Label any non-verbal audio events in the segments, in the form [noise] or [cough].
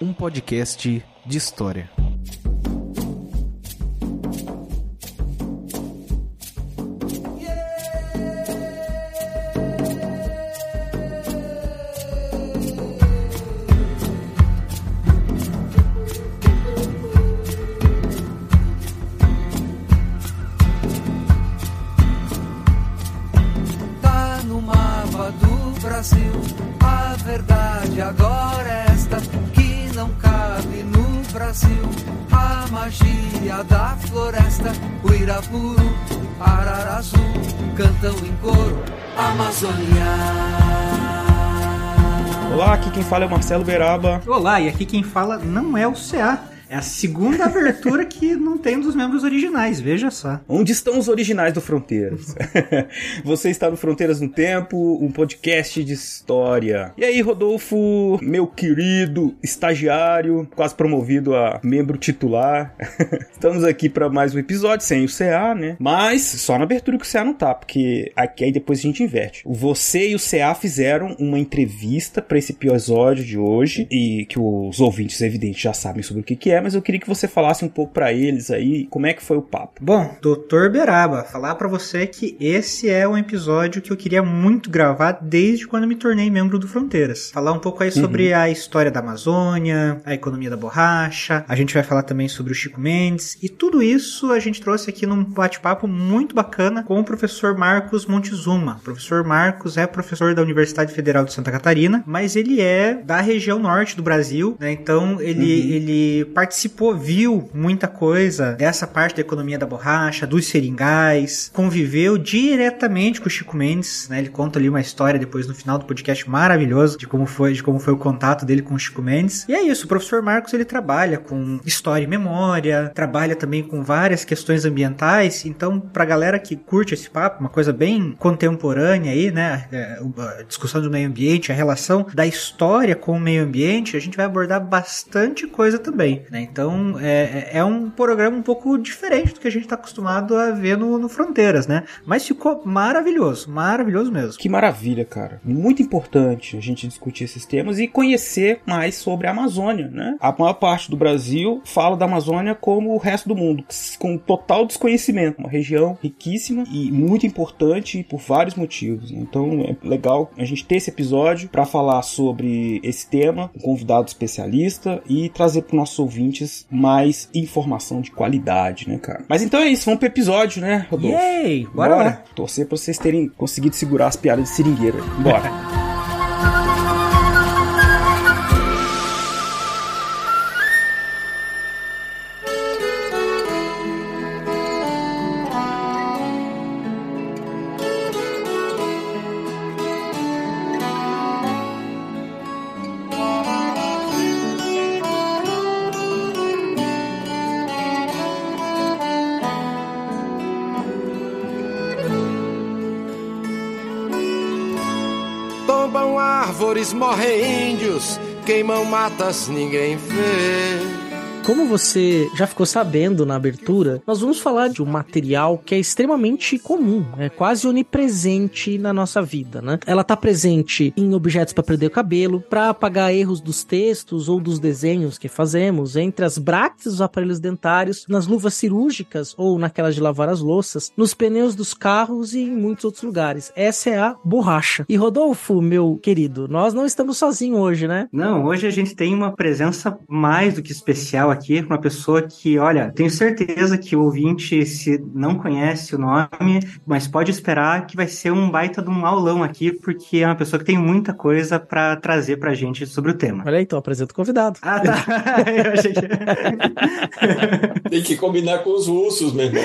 um podcast de história. Amazônia. Olá, aqui quem fala é o Marcelo Beraba. Olá, e aqui quem fala não é o CA. É a segunda abertura que não tem dos membros originais, veja só. Onde estão os originais do Fronteiras? [laughs] Você está no Fronteiras no Tempo, um podcast de história. E aí, Rodolfo, meu querido estagiário, quase promovido a membro titular. [laughs] Estamos aqui para mais um episódio, sem o CA, né? Mas só na abertura que o CA não tá, porque aqui aí depois a gente inverte. Você e o CA fizeram uma entrevista para esse episódio de hoje, e que os ouvintes, evidente, já sabem sobre o que, que é, mas eu queria que você falasse um pouco para eles aí como é que foi o papo. Bom, Doutor Beraba, falar para você que esse é um episódio que eu queria muito gravar desde quando me tornei membro do Fronteiras. Falar um pouco aí sobre Uhum. a história da Amazônia, a economia da borracha, a gente vai falar também sobre o Chico Mendes, e tudo isso a gente trouxe aqui num bate-papo muito bacana com o professor Marcos Montezuma. O professor Marcos é professor da Universidade Federal de Santa Catarina, mas ele é da região norte do Brasil, né? Então ele, ele participou, viu muita coisa dessa parte da economia da borracha, dos seringais, conviveu diretamente com o Chico Mendes, né? Ele conta ali uma história depois no final do podcast maravilhoso de como foi, de como foi o contato dele com o Chico Mendes. E é isso, o professor Marcos ele trabalha com história e memória, trabalha também com várias questões ambientais. Então, pra galera que curte esse papo, uma coisa bem contemporânea aí, né? É, a discussão do meio ambiente, a relação da história com o meio ambiente, a gente vai abordar bastante coisa também, né? Então, é, é um programa um pouco diferente do que a gente tá acostumado a ver no, no Fronteiras, né? Mas ficou maravilhoso, maravilhoso mesmo. Que maravilha, cara. Muito importante a gente discutir esses temas e conhecer mais sobre a Amazônia, né? A maior parte do Brasil fala da Amazônia como o resto do mundo, com total desconhecimento. Uma região riquíssima e muito importante por vários motivos. Então é legal a gente ter esse episódio para falar sobre esse tema, um convidado especialista e trazer para nossos ouvintes mais informação de qualidade, né, cara? Mas então é isso, vamos pro episódio, né, Rodolfo? Yay! Bora lá! Torcer pra vocês terem conseguido segurar as piadas de seringueira. Bora! [laughs] queimam matas, ninguém vê. Como você já ficou sabendo na abertura, nós vamos falar de um material que é extremamente comum, é quase onipresente na nossa vida, né? Ela tá presente em objetos para prender o cabelo, para apagar erros dos textos ou dos desenhos que fazemos, entre as brackets dos aparelhos dentários, nas luvas cirúrgicas ou naquelas de lavar as louças, nos pneus dos carros e em muitos outros lugares. Essa é a borracha. E Rodolfo, meu querido, nós não estamos sozinhos hoje, né? Não, hoje a gente tem uma presença mais do que especial aqui com uma pessoa que, olha, tenho certeza que o ouvinte se não conhece o nome, mas pode esperar que vai ser um baita de um aulão aqui, porque é uma pessoa que tem muita coisa para trazer pra gente sobre o tema. Olha aí, então, apresenta o convidado. Ah, tá. [laughs] Eu achei que... [laughs] Tem que combinar com os russos, meu irmão.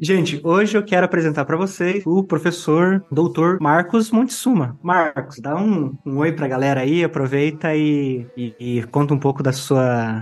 Gente, hoje eu quero apresentar para vocês o professor doutor Marcos Montesuma. Marcos, dá um, um oi pra galera aí, aproveita e, e, e, conta um pouco da sua,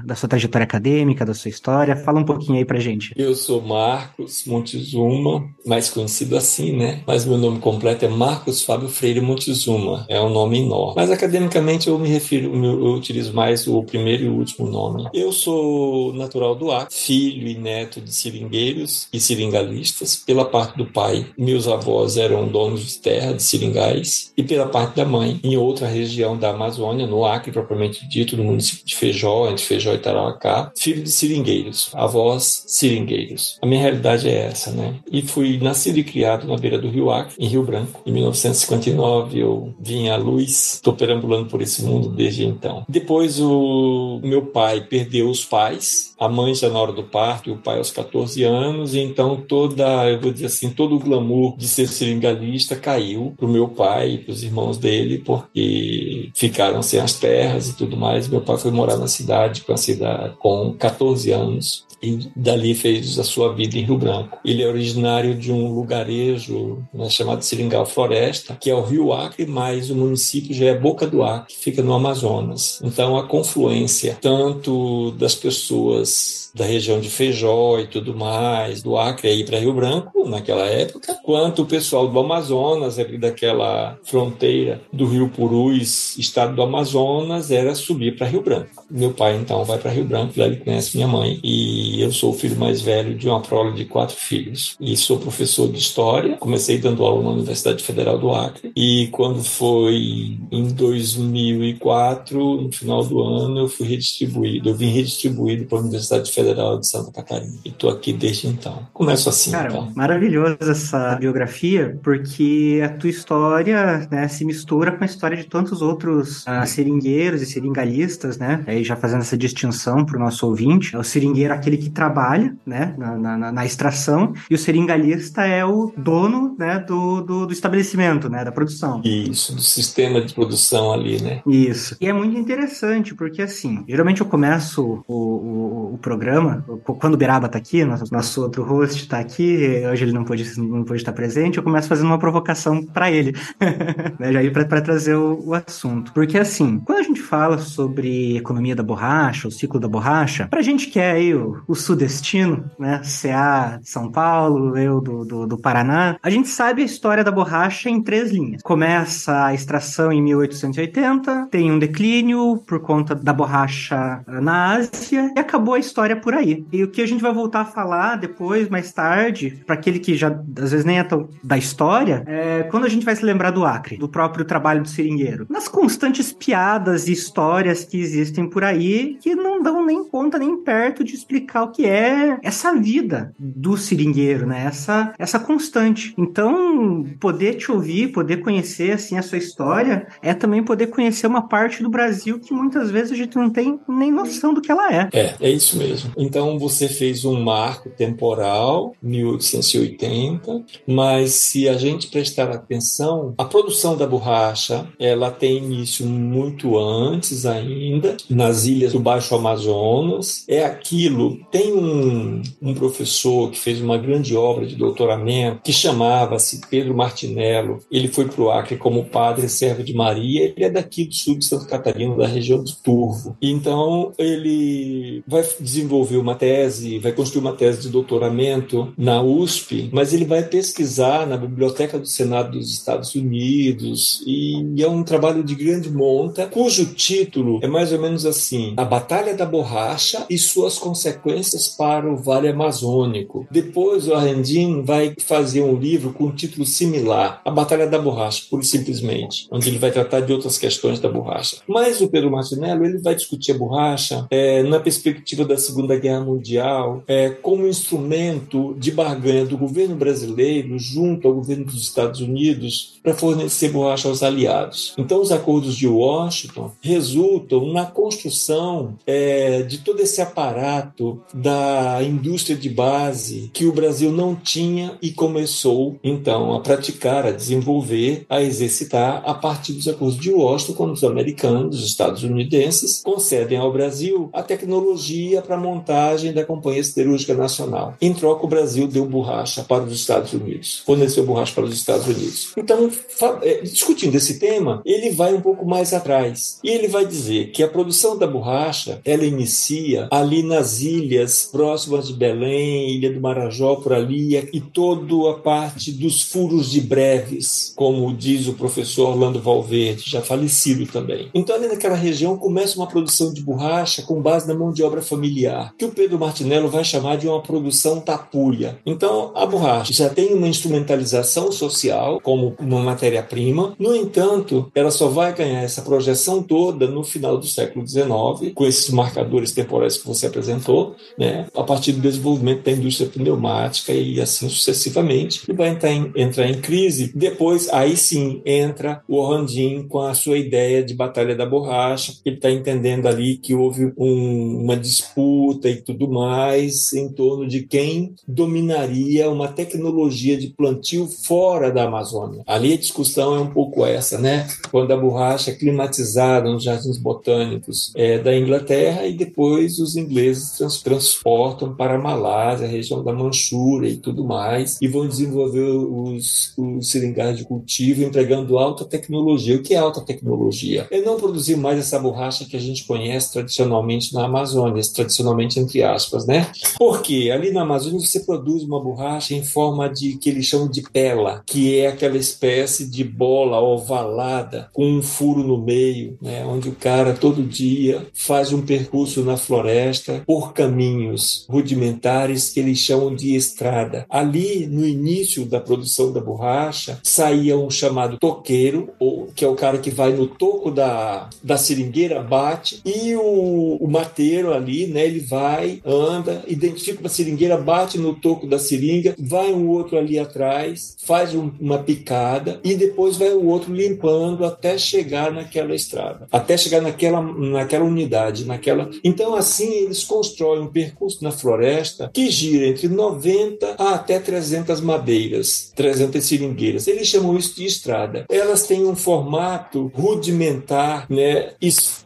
da sua trajetória acadêmica, da sua história. Fala um pouquinho aí pra gente. Eu sou Marcos Montezuma, mais conhecido assim, né? Mas meu nome completo é Marcos Fábio Freire Montezuma. É um nome enorme. Mas academicamente eu me refiro, eu utilizo mais o primeiro e o último nome. Eu sou natural do Acre, filho e neto de seringueiros e seringalistas. Pela parte do pai, meus avós eram donos de terra de seringais. E pela parte da mãe, em outra região da Amazônia, no Acre propriamente dito, no município de Feijó, entre Feijó e Tarauacá, filho de seringueiros, avós seringueiros. A minha realidade é essa, né? E fui nascido e criado na beira do Rio Acre, em Rio Branco. Em 1959 eu vim à luz, estou perambulando por esse mundo desde então. Depois o meu pai perdeu os pais, a mãe já na hora do parto e o pai aos 14 anos, e então toda, eu vou dizer assim, todo o glamour de ser seringalista caiu pro meu pai e pros irmãos dele, porque ficaram sem as terras e tudo mais. Meu pai foi morar na cidade com a cidade com 14 anos e dali fez a sua vida em Rio Branco. Ele é originário de um lugarejo né, chamado Seringal Floresta, que é o Rio Acre, mas o município já é Boca do Acre, que fica no Amazonas. Então a confluência tanto das pessoas da região de Feijó e tudo mais, do Acre aí para Rio Branco naquela época, quanto o pessoal do Amazonas, ali daquela fronteira do Rio Purus, estado do Amazonas, era subir para Rio Branco. Meu pai então vai para Rio Branco, lá ele conhece minha mãe e eu sou o filho mais velho de uma prole de quatro filhos e sou professor de história. Comecei dando aula na Universidade Federal do Acre e quando foi em 2004, no final do ano, eu fui redistribuído, eu vim redistribuído para a Universidade Federal de Santa Catarina e estou aqui desde então. Começo assim, Cara, então. maravilhosa essa biografia, porque a tua história né, se mistura com a história de tantos outros uh, seringueiros e seringalistas, né? Aí já fazendo essa distinção para o nosso ouvinte, é o seringueiro aquele que trabalha, né, na, na, na, extração, e o seringalista é o dono, né, do, do, do estabelecimento, né, da produção. Isso, do sistema de produção ali, né? Isso. E é muito interessante, porque assim, geralmente eu começo o, o, o programa, quando o Beraba tá aqui, nosso, nosso outro host tá aqui, hoje ele não pôde, não pôde estar presente, eu começo fazendo uma provocação para ele, [laughs] né, já para trazer o, o assunto. Porque assim, quando a gente fala sobre economia da borracha, o ciclo da borracha, pra gente que é aí o, o sudestino, né, CA de São Paulo, eu do, do, do Paraná, a gente sabe a história da borracha em três linhas. Começa a extração em 1880, tem um declínio por conta da borracha na Ásia e acabou a história por aí. E o que a gente vai voltar a falar depois, mais tarde, para aquele que já às vezes nem é tão da história, é quando a gente vai se lembrar do Acre, do próprio trabalho do seringueiro. Nas constantes piadas e histórias que existem por aí que não dão nem conta nem perto de explicar o que é essa vida do seringueiro, né? Essa essa constante. Então, poder te ouvir, poder conhecer assim a sua história é também poder conhecer uma parte do Brasil que muitas vezes a gente não tem nem noção do que ela é. É, é isso mesmo. Então você fez um marco temporal, 1880, mas se a gente prestar atenção, a produção da borracha, ela tem início muito antes ainda, nas ilhas do Baixo Amazonas. É aquilo, tem um, um professor que fez uma grande obra de doutoramento que chamava-se Pedro Martinello. Ele foi para o Acre como padre servo de Maria. Ele é daqui do sul de Santa Catarina, da região do Turvo. Então ele vai desenvolver uma tese, vai construir uma tese de doutoramento na USP, mas ele vai pesquisar na Biblioteca do Senado dos Estados Unidos e é um trabalho de grande monta, cujo título é mais ou menos assim: A Batalha da Borracha e suas consequências para o Vale Amazônico. Depois o Arrendin vai fazer um livro com um título similar, A Batalha da Borracha, pura e simplesmente, onde ele vai tratar de outras questões da borracha. Mas o Pedro Martinello ele vai discutir a borracha é, na perspectiva da Segunda Guerra Mundial é, como instrumento de barganha do governo brasileiro junto ao governo dos Estados Unidos para fornecer borracha aos aliados. Então, os acordos de Washington resultam na construção é, de todo esse aparato da indústria de base que o Brasil não tinha e começou então a praticar, a desenvolver, a exercitar a partir dos acordos de Washington, quando os americanos, os estadunidenses, concedem ao Brasil a tecnologia para a montagem da Companhia Siderúrgica Nacional. Em troca, o Brasil deu borracha para os Estados Unidos, forneceu borracha para os Estados Unidos. Então, é, discutindo esse tema, ele vai um pouco mais atrás e ele vai dizer que a produção da borracha ela inicia ali nas ilhas próximas de Belém, Ilha do Marajó, por ali, e toda a parte dos furos de breves, como diz o professor Orlando Valverde, já falecido também. Então, ali naquela região começa uma produção de borracha com base na mão de obra familiar, que o Pedro Martinello vai chamar de uma produção tapuia. Então, a borracha já tem uma instrumentalização social como uma matéria-prima, no entanto, ela só vai ganhar essa projeção toda no final do século XIX, com esses marcadores temporais que você apresentou, né, a partir do desenvolvimento da indústria pneumática e assim sucessivamente, e vai entrar em, entrar em crise. Depois, aí sim, entra o Orlandin com a sua ideia de batalha da borracha, ele está entendendo ali que houve um, uma disputa e tudo mais em torno de quem dominaria uma tecnologia de plantio fora da Amazônia. Ali a discussão é um pouco essa, né? Quando a borracha é climatizada nos jardins botânicos é, da Inglaterra e depois os ingleses trans transportam para a Malásia, a região da Manchúria e tudo mais, e vão desenvolver os, os seringados de cultivo empregando alta tecnologia. O que é alta tecnologia? É não produzir mais essa borracha que a gente conhece tradicionalmente na Amazônia, tradicionalmente entre aspas, né? Porque ali na Amazônia você produz uma borracha em forma de que eles chamam de pela, que é aquela espécie de bola ovalada com um furo no meio, né? Onde o cara todo dia faz um percurso na floresta por caminhos rudimentares que eles chamam de estrada. Ali no início da produção da borracha saía um chamado toqueiro, ou que é o cara que vai no toco da, da seringueira, bate, e o, o mateiro ali, né, ele vai, anda, identifica uma seringueira, bate no toco da seringa, vai um outro ali atrás, faz um, uma picada, e depois vai o outro limpando até chegar naquela estrada, até chegar naquela, naquela unidade, naquela. Então, assim, eles constroem um percurso na floresta que gira entre 90 a até 300 madeiras, 300 seringueiras. Eles chamam isso de estrada. Elas têm um formato rudimentar, né?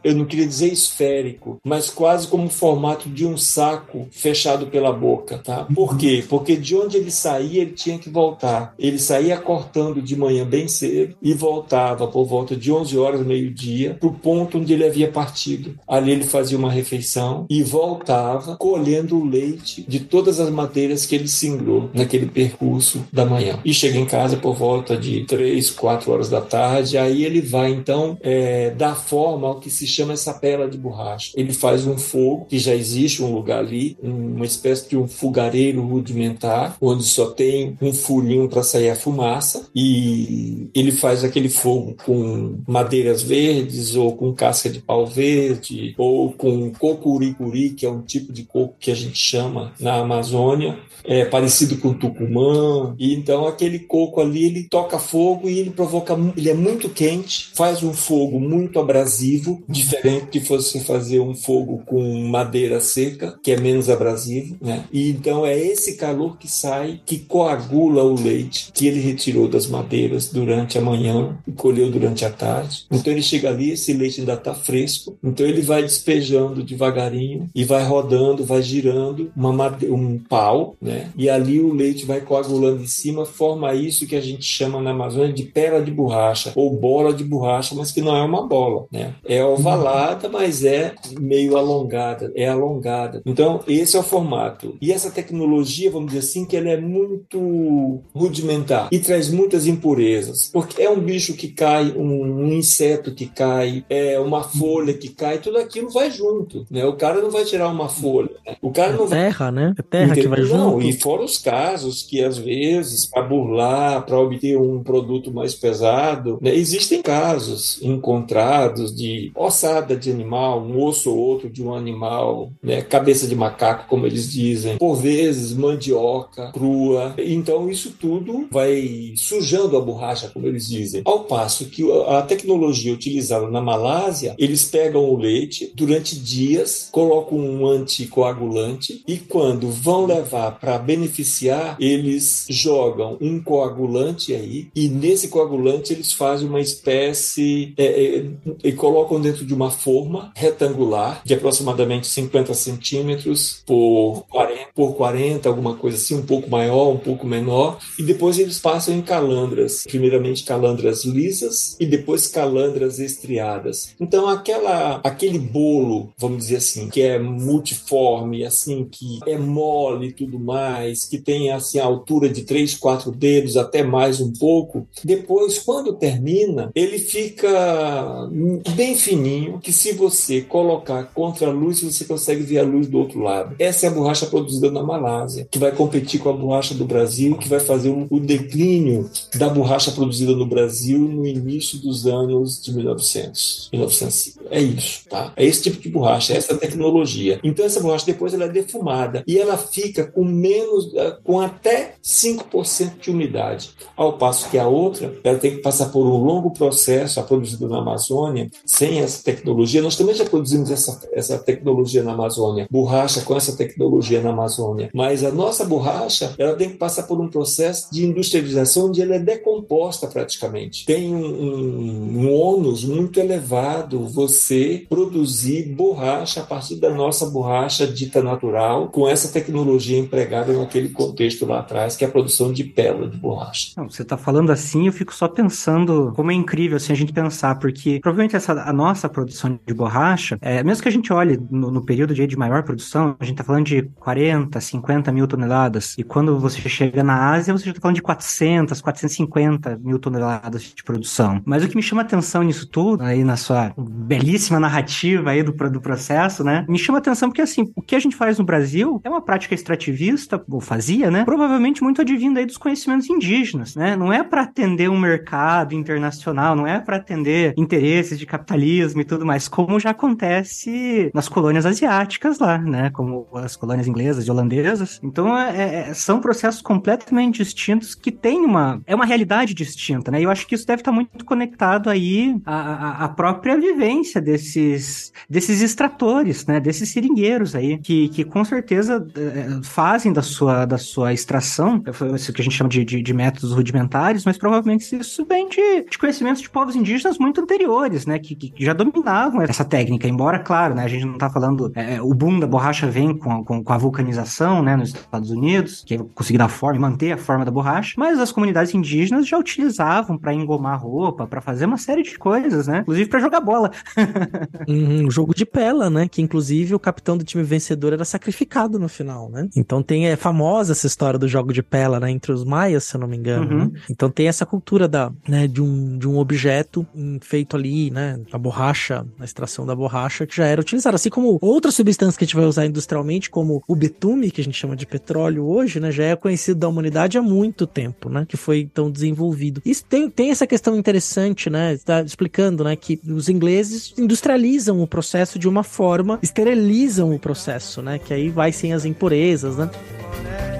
Eu não queria dizer esférico, mas quase como formato de um saco fechado pela boca, tá? Por quê? Porque de onde ele saía, ele tinha que voltar. Ele saía cortando de manhã bem cedo e voltava por volta de 11 horas, meio-dia, para o ponto onde ele havia partido. Ali ele fazia uma refeição e voltava colhendo o leite de todas as madeiras que ele singrou naquele percurso da manhã. E chega em casa por volta de 3, 4 horas da tarde, aí ele vai então é, dar forma ao que se chama essa pela de borracha. Ele faz um fogo, que já existe um lugar ali, uma espécie de um fogareiro rudimentar, onde só tem um furinho para sair a fumaça, e ele faz aquele fogo com madeiras verdes, ou com casca de pau verde, ou com cocuricuri, que é um tipo de coco que a gente chama na Amazônia, é parecido com tucumã, e então aquele coco ali ele toca fogo e ele provoca, ele é muito quente, faz um fogo muito abrasivo, diferente de você fazer um fogo com madeira seca, que é menos abrasivo, né? E então é esse calor que sai que coagula o leite que ele retirou das madeiras durante a manhã e colheu durante a tarde. Então ele chega ali, esse leite ainda está fresco, então ele vai despejando devagarinho e vai rodando, vai girando uma made... um pau, né? E ali o leite vai coagulando em cima, forma isso que a gente chama na Amazônia de pera de borracha ou bola de borracha, mas que não é uma bola, né? É ovalada, mas é meio alongada, é alongada. Então, esse é o formato. E essa tecnologia, vamos dizer assim, que ela é muito rudimentar e traz muitas impurezas, porque é um bicho que cai, um, um inseto que cai, é uma folha que cai, tudo aquilo vai junto, né? O cara não vai tirar uma folha, né? O cara é não terra, vai... né? É terra Entendeu? que vai não, junto. E fora os casos que às vezes para burlar, para obter um produto mais pesado, né? existem casos encontrados de ossada de animal, um osso ou outro de um animal né? cabeça de macaco, como eles dizem, por vezes mandioca crua. Então isso tudo vai sujando a borracha, como eles dizem. Ao passo que a tecnologia utilizada na Malásia, eles pegam o leite durante dias, colocam um anticoagulante e quando vão levar para beneficiar, eles jogam um coagulante aí e nesse coagulante eles fazem uma espécie é, é, e colocam dentro de uma forma retangular de aproximadamente 50 centímetros por 40, por 40, alguma coisa assim, um pouco maior, um pouco menor, e depois eles passam em calandras, primeiramente calandras lisas e depois calandras estriadas. Então aquela aquele bolo, vamos dizer assim, que é multiforme, assim que é mole e tudo mais, que tem assim a altura de 3, 4 dedos até mais um pouco, depois quando termina, ele fica bem fininho, que se você colocar contra a luz, você consegue ver a luz do outro lado. Essa é a borracha produzida na Malásia, que vai competir com a borracha do Brasil, que vai fazer o declínio da borracha produzida no Brasil no início dos anos de 1900. 1900. É isso, tá? É esse tipo de borracha, é essa tecnologia. Então essa borracha depois ela é defumada e ela fica com menos, eh, com até 5% de umidade. Ao passo que a outra, ela tem que passar por um longo processo, a produzida na Amazônia, sem essa tecnologia. Nós também já produzimos essa, essa tecnologia na Amazônia, borracha com essa tecnologia na Amazônia. Mas a nossa borracha, ela tem que passar por um processo de industrialização onde ela é decomposta praticamente. Tem um, um, um ônus muito elevado você produzir borracha a partir da nossa borracha dita natural, com essa tecnologia empregada naquele contexto lá atrás, que é a produção de pela de borracha. Não, você está falando assim, eu fico só pensando como é incrível assim, a gente pensar, porque provavelmente essa, a nossa produção de borracha, é, mesmo que a gente olhe no, no período de, maior produção, a gente está falando de 40, 50 mil toneladas, e quando você chega na Ásia, você já está falando de 400, 450 mil toneladas de produção. Mas o que me chama atenção nisso tudo, aí na sua belíssima narrativa aí do, do processo, né, me chama atenção porque, assim, o que a gente faz no Brasil é uma prática extrativista, ou fazia, né, provavelmente muito advindo aí dos conhecimentos indígenas, né, não é para atender um mercado internacional, não é para atender interesses de capitalismo e tudo mais, como já acontece nas colônias asiáticas lá, né, como as colônias inglesas e holandesas. Então, é, é, são processos completamente distintos que têm uma, é uma realidade distinta, né, e eu acho que isso deve estar muito conectado aí à, à própria vivência desses, desses extratores, né, desses seringueiros aí, que, que com certeza é, fazem da sua, da sua extração, isso que a gente chama de, de, de métodos rudimentares, mas provavelmente isso vem de, de conhecimentos de povos indígenas muito anteriores, né, que, que já dominavam essa técnica, embora, claro, né, a gente não está falando, é, o boom da borracha vem com, com, com, a vulcanização, né, nos Estados Unidos, que é conseguir dar forma e manter a forma da borracha, mas as comunidades indígenas já utilizavam para engomar roupa, para fazer uma série de coisas, né, inclusive para jogar bola. [laughs] um jogo de pela, né, que inclusive o capitão do time vencedor era sacrificado no final, né, então tem, é famosa essa história do jogo de pela, né, entre os maias, se eu não me engano, uhum. né? então tem essa cultura da, né, de um, de um objeto feito ali, né, a borracha, a extração da borracha, que já era utilizada, assim como outras substâncias que a gente vai usar industrialmente, como o betume, que a gente chama de petróleo hoje, né, já é conhecido da humanidade há muito tempo, né, que foi então desenvolvido. Isso tem, tem essa questão interessante, né, está explicando, né, que os ingleses industrializam o processo de uma forma, esterilizam o processo, né, que aí vai sem as impurezas, né.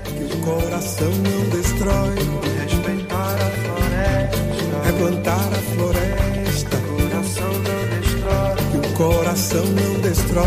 Que o coração não destrói, respeitar a floresta, é plantar a floresta, coração não destrói.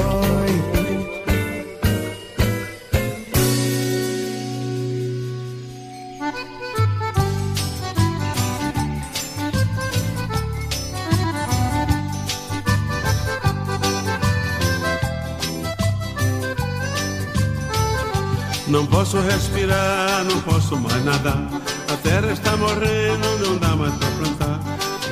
Não posso respirar, não posso mais nadar. A terra está morrendo, não dá mais pra plantar.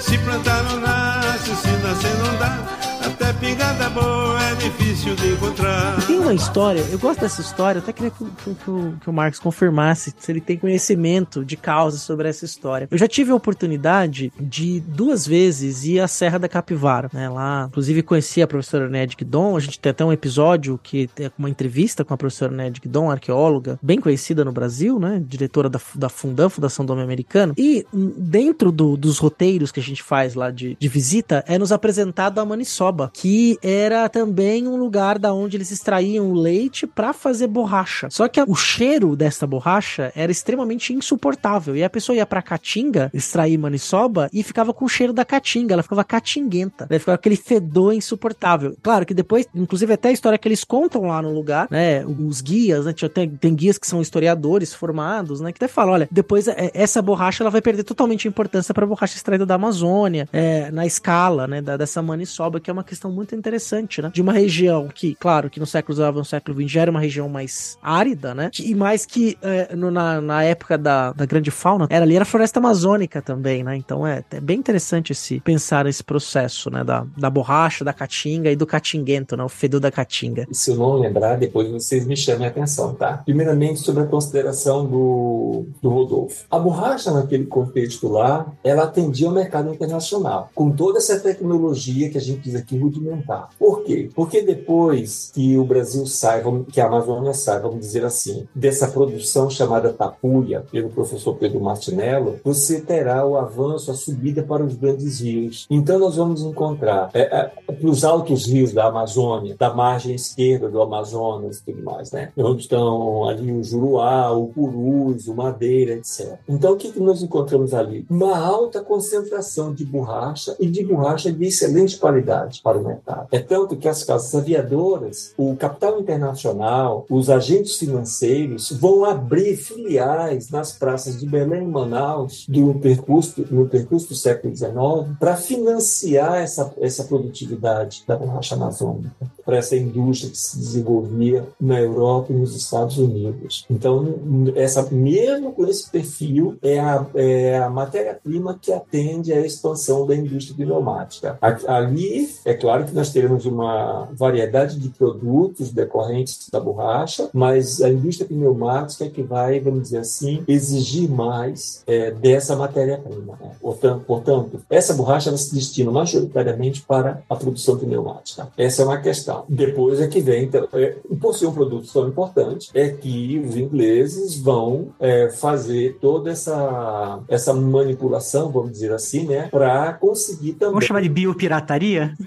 Se plantar não nasce, se nascer não dá. Até pingada boa é difícil de encontrar. Tem uma história, eu gosto dessa história, até queria que, que, que, o, que o Marcos confirmasse se ele tem conhecimento de causa sobre essa história. Eu já tive a oportunidade de duas vezes ir à Serra da Capivara, né? Lá, inclusive conheci a professora Ned Guidon, a gente tem até um episódio que é uma entrevista com a professora Ned Guidon, arqueóloga, bem conhecida no Brasil, né? Diretora da, da Fundam, Fundação do Homem Americano. E dentro do, dos roteiros que a gente faz lá de, de visita, é nos apresentado a Maniçoba, que era também um lugar da onde eles extraíam o leite para fazer borracha. Só que o cheiro dessa borracha era extremamente insuportável. E a pessoa ia pra Caatinga extrair maniçoba e ficava com o cheiro da caatinga. Ela ficava catinguenta. Né? Ficava aquele fedor insuportável. Claro que depois, inclusive até a história que eles contam lá no lugar, né? Os guias, né? Tem, tem guias que são historiadores formados, né? Que até falam, olha, depois é, essa borracha ela vai perder totalmente a importância para borracha extraída da Amazônia, é, na escala, né? Da, dessa maniçoba, que é uma questão muito interessante, né? De uma região que, claro, que no século XIX e no século XX já era uma região mais árida, né? E mais que é, no, na, na época da, da grande fauna, era ali era floresta amazônica também, né? Então é, é bem interessante esse pensar esse processo, né? Da, da borracha, da caatinga e do catinguento, né? O fedor da caatinga. Se eu não lembrar, depois vocês me chamem a atenção, tá? Primeiramente, sobre a consideração do, do Rodolfo. A borracha, naquele contexto lá, ela atendia ao mercado internacional, com toda essa tecnologia que a gente diz aqui rudimentar. Por quê? Porque depois que o Brasil sai, que a Amazônia sai, vamos dizer assim, dessa produção chamada tapuia, pelo professor Pedro Martinello, você terá o avanço, a subida para os grandes rios. Então nós vamos encontrar é, é, os altos rios da Amazônia, da margem esquerda do Amazonas e tudo mais, né? Onde estão ali o Juruá, o Purus, o Madeira, etc. Então o que, que nós encontramos ali? Uma alta concentração de borracha e de borracha de excelente qualidade para o mercado. É tanto que as casas aviadoras, o capital internacional, os agentes financeiros vão abrir filiais nas praças de Belém e Manaus do percurso, no percurso do século XIX para financiar essa, essa produtividade da borracha amazônica, para essa indústria que se desenvolvia na Europa e nos Estados Unidos. Então, essa, mesmo com esse perfil, é a, é a matéria-prima que atende à expansão da indústria pneumática. Ali, é claro que nós teremos uma variedade de produtos decorrentes da borracha, mas a indústria pneumática é que vai, vamos dizer assim, exigir mais é, dessa matéria-prima. Né? Portanto, portanto, essa borracha ela se destina majoritariamente para a produção pneumática. Essa é uma questão. Depois é que vem, então, é, por ser um produto tão importante, é que os ingleses vão é, fazer toda essa, essa manipulação, vamos dizer assim, né, para conseguir também. Vamos chamar de biopirataria?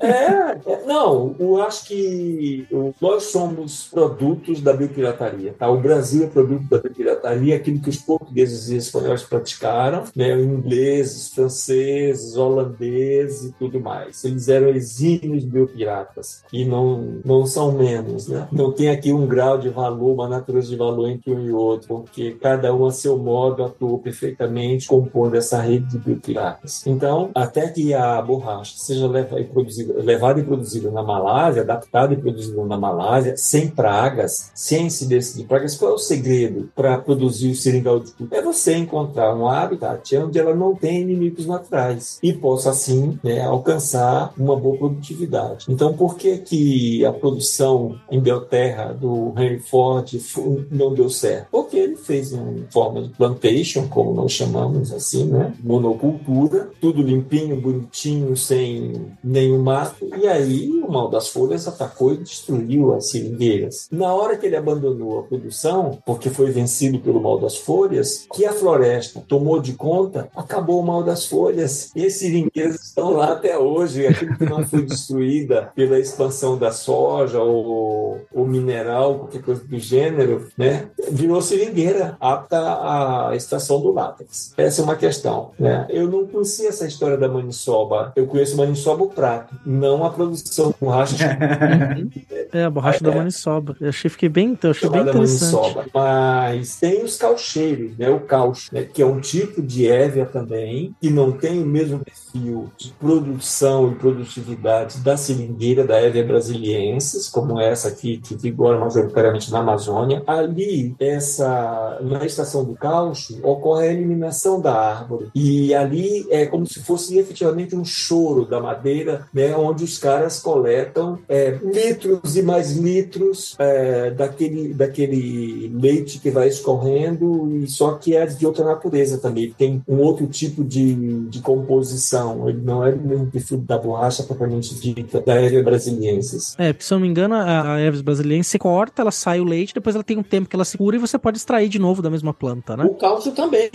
É, é, não, eu acho que nós somos produtos da biopirataria. Tá? O Brasil é produto da biopirataria, aquilo que os portugueses e espanhóis praticaram, né? ingleses, franceses, holandeses e tudo mais. Eles eram exímios biopiratas e não, não são menos. Né? Não tem aqui um grau de valor, uma natureza de valor entre um e outro, porque cada um a seu modo atuou perfeitamente compondo essa rede de biopiratas. Então, até que a borracha seja levada e produzida, levada e produzida na Malásia, adaptada e produzida na Malásia, sem pragas, sem incidência de pragas, qual é o segredo para produzir o seringal de tudo? É você encontrar um habitat onde ela não tem inimigos naturais e possa, assim, né, alcançar uma boa produtividade. Então, por que, que a produção em Belterra do Henry Ford não deu certo? Porque ele fez em forma de plantation, como nós chamamos assim, né? Monocultura, tudo limpinho, bonitinho, sem nenhum E aí o mal das folhas atacou e destruiu as seringueiras. Na hora que ele abandonou a produção, porque foi vencido pelo mal das folhas, que a floresta tomou de conta, acabou o mal das folhas. E as seringueiras estão lá até hoje. Aquilo que não foi destruída pela expansão da soja ou, ou mineral, qualquer coisa do gênero, né? virou seringueira, apta à estação do látex. Essa é uma questão. Né? Eu não conhecia essa história da maniçoba. Eu conheço maniçoba o prato, não a produção com borracha. é, a borracha é, da maniçoba. Eu achei, fiquei bem, eu achei bem interessante. Maniçoba. Mas tem os caucheiros, né? o caucho, né? que é um tipo de évia também, que não tem o mesmo perfil de produção e produtividade da seringueira, da Hevia brasiliensis, como essa aqui que vigora majoritariamente na Amazônia. Ali, essa na estação do caucho, ocorre a eliminação da árvore. E ali é como se fosse efetivamente um choro da madeira, né, onde os caras coletam é, litros e mais litros é, daquele, daquele leite que vai escorrendo, e só que é de outra natureza também. Tem um outro tipo de, de composição. Ele não é do mesmo perfil da borracha propriamente dita, da Hevia brasiliensis. É, porque se eu não me engano, a, a Eves brasiliense você corta, ela sai o leite, depois ela tem um tempo que ela se cura e você pode extrair de novo da mesma planta, né? O cálcio também.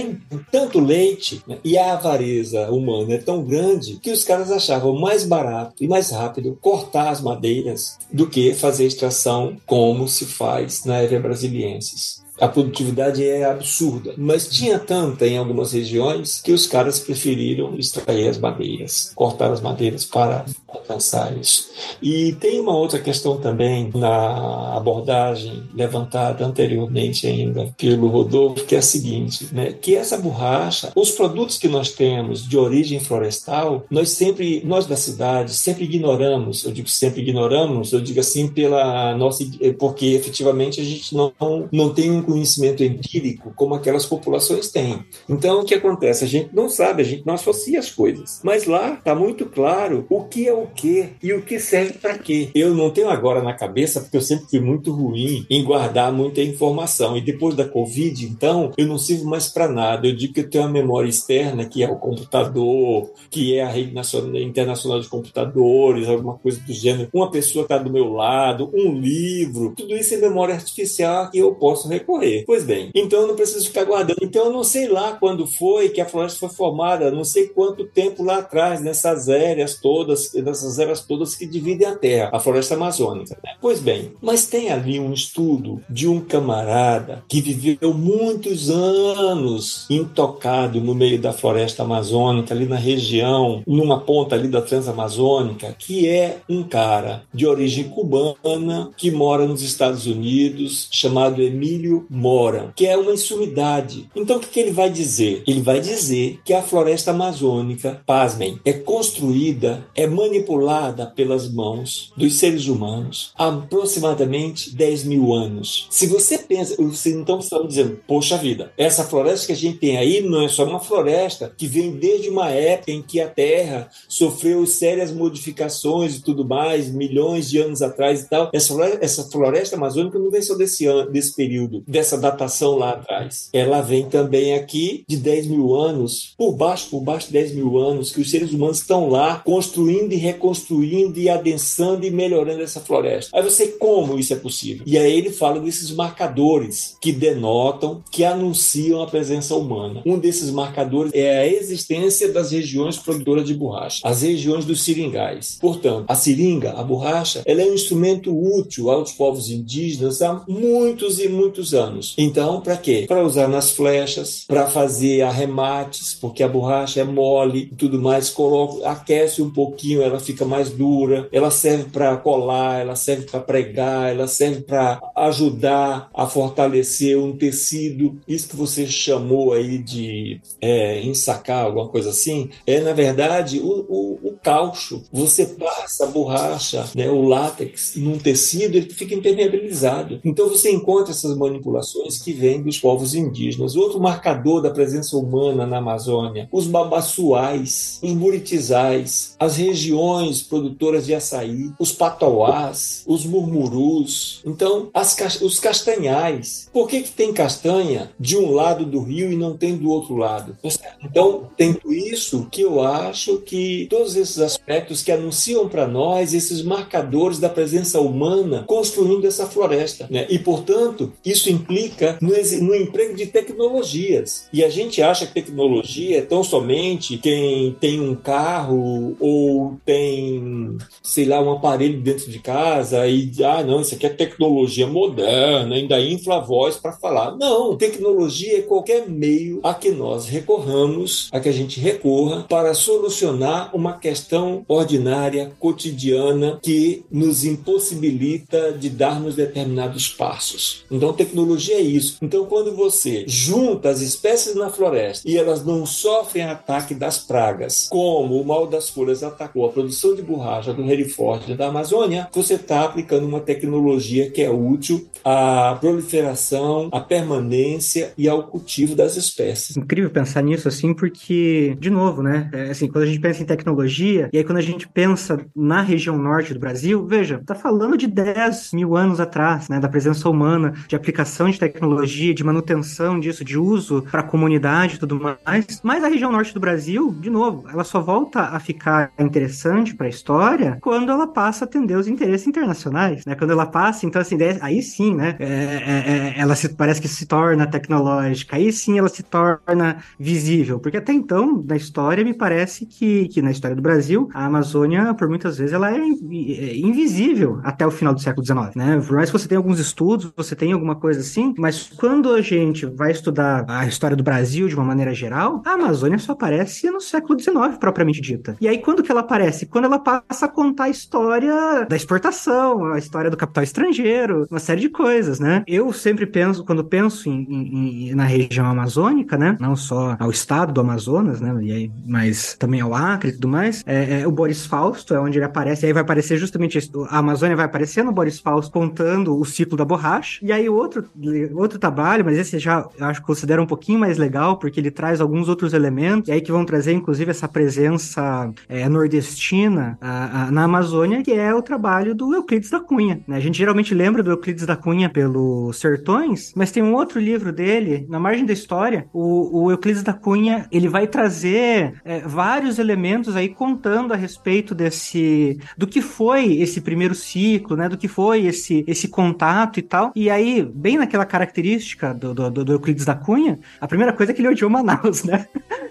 Tanto leite né, e a avareza humana é tão grande que os caras achavam mais barato e mais rápido cortar as madeiras do que fazer extração como se faz na Hevia brasiliensis a produtividade é absurda. Mas tinha tanta em algumas regiões que os caras preferiram extrair as madeiras, cortar as madeiras para alcançar isso. E tem uma outra questão também na abordagem levantada anteriormente ainda pelo Rodolfo, que é a seguinte, né, que essa borracha, os produtos que nós temos de origem florestal, nós sempre, nós da cidade, sempre ignoramos, eu digo sempre ignoramos, eu digo assim pela nossa, porque efetivamente a gente não, não tem um conhecimento empírico como aquelas populações têm. Então, o que acontece? A gente não sabe, a gente não associa as coisas. Mas lá está muito claro o que é o que e o que serve para quê. Eu não tenho agora na cabeça, porque eu sempre fui muito ruim em guardar muita informação. E depois da Covid, então, eu não sirvo mais para nada. Eu digo que eu tenho uma memória externa, que é o computador, que é a rede nacional, internacional de computadores, alguma coisa do gênero. Uma pessoa está do meu lado, um livro. Tudo isso é memória artificial que eu posso recorrer Pois bem, então eu não preciso ficar guardando. Então eu não sei lá quando foi que a floresta foi formada, não sei quanto tempo lá atrás, nessas eras todas, nessas eras todas que dividem a Terra, a floresta amazônica. Né? Pois bem, mas tem ali um estudo de um camarada que viveu muitos anos intocado no meio da floresta amazônica, ali na região, numa ponta ali da Transamazônica, que é um cara de origem cubana que mora nos Estados Unidos, chamado Emílio moram, que é uma insumidade. Então o que, que ele vai dizer? Ele vai dizer que a floresta amazônica, pasmem, é construída, é manipulada pelas mãos dos seres humanos há aproximadamente 10 mil anos. Se você pensa, você, então está dizendo, poxa vida, essa floresta que a gente tem aí não é só uma floresta que vem desde uma época em que a Terra sofreu sérias modificações e tudo mais, milhões de anos atrás e tal. Essa floresta, essa floresta amazônica não vem só desse ano, desse período dessa datação lá atrás. Ela vem também aqui de 10 mil anos, por baixo, por baixo de 10 mil anos, que os seres humanos estão lá construindo e reconstruindo e adensando e melhorando essa floresta. Aí você, como isso é possível? E aí ele fala desses marcadores que denotam, que anunciam a presença humana. Um desses marcadores é a existência das regiões produtoras de borracha, as regiões dos seringais. Portanto, a seringa, a borracha, ela é um instrumento útil aos povos indígenas há muitos e muitos anos anos. Então, para quê? Para usar nas flechas, para fazer arremates, porque a borracha é mole e tudo mais, coloca, aquece um pouquinho, ela fica mais dura. Ela serve para colar, ela serve para pregar, ela serve para ajudar a fortalecer um tecido. Isso que você chamou aí de é, ensacar, alguma coisa assim, é na verdade o, o, o caucho. Você passa a borracha, né, o látex, num tecido, ele fica impermeabilizado. Então você encontra essas manipulações populações que vêm dos povos indígenas. Outro marcador da presença humana na Amazônia, os babassuais, os buritizais, as regiões produtoras de açaí, os patauás, os murmurus, então as, os castanhais. Por que, que tem castanha de um lado do rio e não tem do outro lado? Então, tem isso que eu acho que todos esses aspectos que anunciam para nós esses marcadores da presença humana construindo essa floresta. Né? E, portanto, isso implica no, no emprego de tecnologias. E a gente acha que tecnologia é tão somente quem tem um carro ou tem, sei lá, um aparelho dentro de casa e, ah, não, isso aqui é tecnologia moderna, ainda infla a voz para falar. Não, tecnologia é qualquer meio a que nós recorramos, a que a gente recorra para solucionar uma questão ordinária, cotidiana, que nos impossibilita de darmos determinados passos. Então, tecnologia é isso. Então, quando você junta as espécies na floresta e elas não sofrem ataque das pragas, como o mal das folhas atacou a produção de borracha do Hereford da Amazônia, você está aplicando uma tecnologia que é útil à proliferação, à permanência e ao cultivo das espécies. Incrível pensar nisso assim, porque, de novo, né? É, assim, quando a gente pensa em tecnologia, e aí quando a gente pensa na região norte do Brasil, veja, tá falando de 10 mil anos atrás, né? Da presença humana, de aplicação de tecnologia, de manutenção disso, de uso para a comunidade e tudo mais. Mas a região norte do Brasil, de novo, ela só volta a ficar interessante para a história quando ela passa a atender os interesses internacionais, né? Quando ela passa, então assim, aí sim, né? É, é, é, ela se, parece que se torna tecnológica, aí sim ela se torna visível, porque até então, na história, me parece que, que na história do Brasil, a Amazônia, por muitas vezes, ela é, é invisível até o final do século XIX, né? Por mais que você tenha alguns estudos, você tem alguma coisa assim, mas quando a gente vai estudar a história do Brasil de uma maneira geral, a Amazônia só aparece no século XIX, propriamente dita. E aí, quando que ela aparece? Quando ela passa a contar a história da exportação, a história do capital estrangeiro, uma série de coisas, né? Eu sempre penso, quando penso em, em, em, na região amazônica, né? Não só ao estado do Amazonas, né? E aí, mas também ao Acre e tudo mais. É, é, o Boris Fausto é onde ele aparece. E aí vai aparecer justamente a Amazônia vai aparecer no Boris Fausto contando o ciclo da borracha. E aí outro outro trabalho, mas esse já eu acho que considero um pouquinho mais legal porque ele traz alguns outros elementos e aí que vão trazer inclusive essa presença é, nordestina a, a, na Amazônia, que é o trabalho do Euclides da Cunha. Né? A gente geralmente lembra do Euclides da Cunha pelos Sertões, mas tem um outro livro dele, Na Margem da História, o, o Euclides da Cunha, ele vai trazer é, vários elementos aí contando a respeito desse, do que foi esse primeiro ciclo, né, do que foi esse, esse contato e tal, e aí, bem naquela característica do, do, do Euclides da Cunha, a primeira coisa é que ele odiou Manaus, né?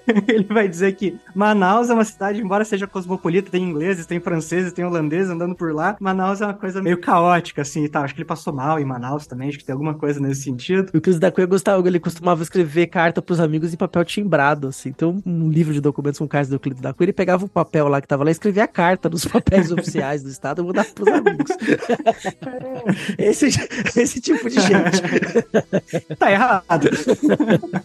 [laughs] ele vai dizer que Manaus é uma cidade, embora seja cosmopolita, tem ingleses, tem franceses, tem holandeses andando por lá, Manaus é uma coisa meio caótica, assim, e tal. Acho que ele passou mal em Manaus também, acho que tem alguma coisa nesse sentido. O Cris da Cunha gostava, ele costumava escrever carta pros amigos em papel timbrado, assim. Então, um livro de documentos com cartas do Euclides da Cunha, ele pegava o papel lá que tava lá e escrevia a carta nos [laughs] papéis oficiais do Estado e mandava pros amigos. [laughs] esse, esse tipo de gente. [laughs] tá errado.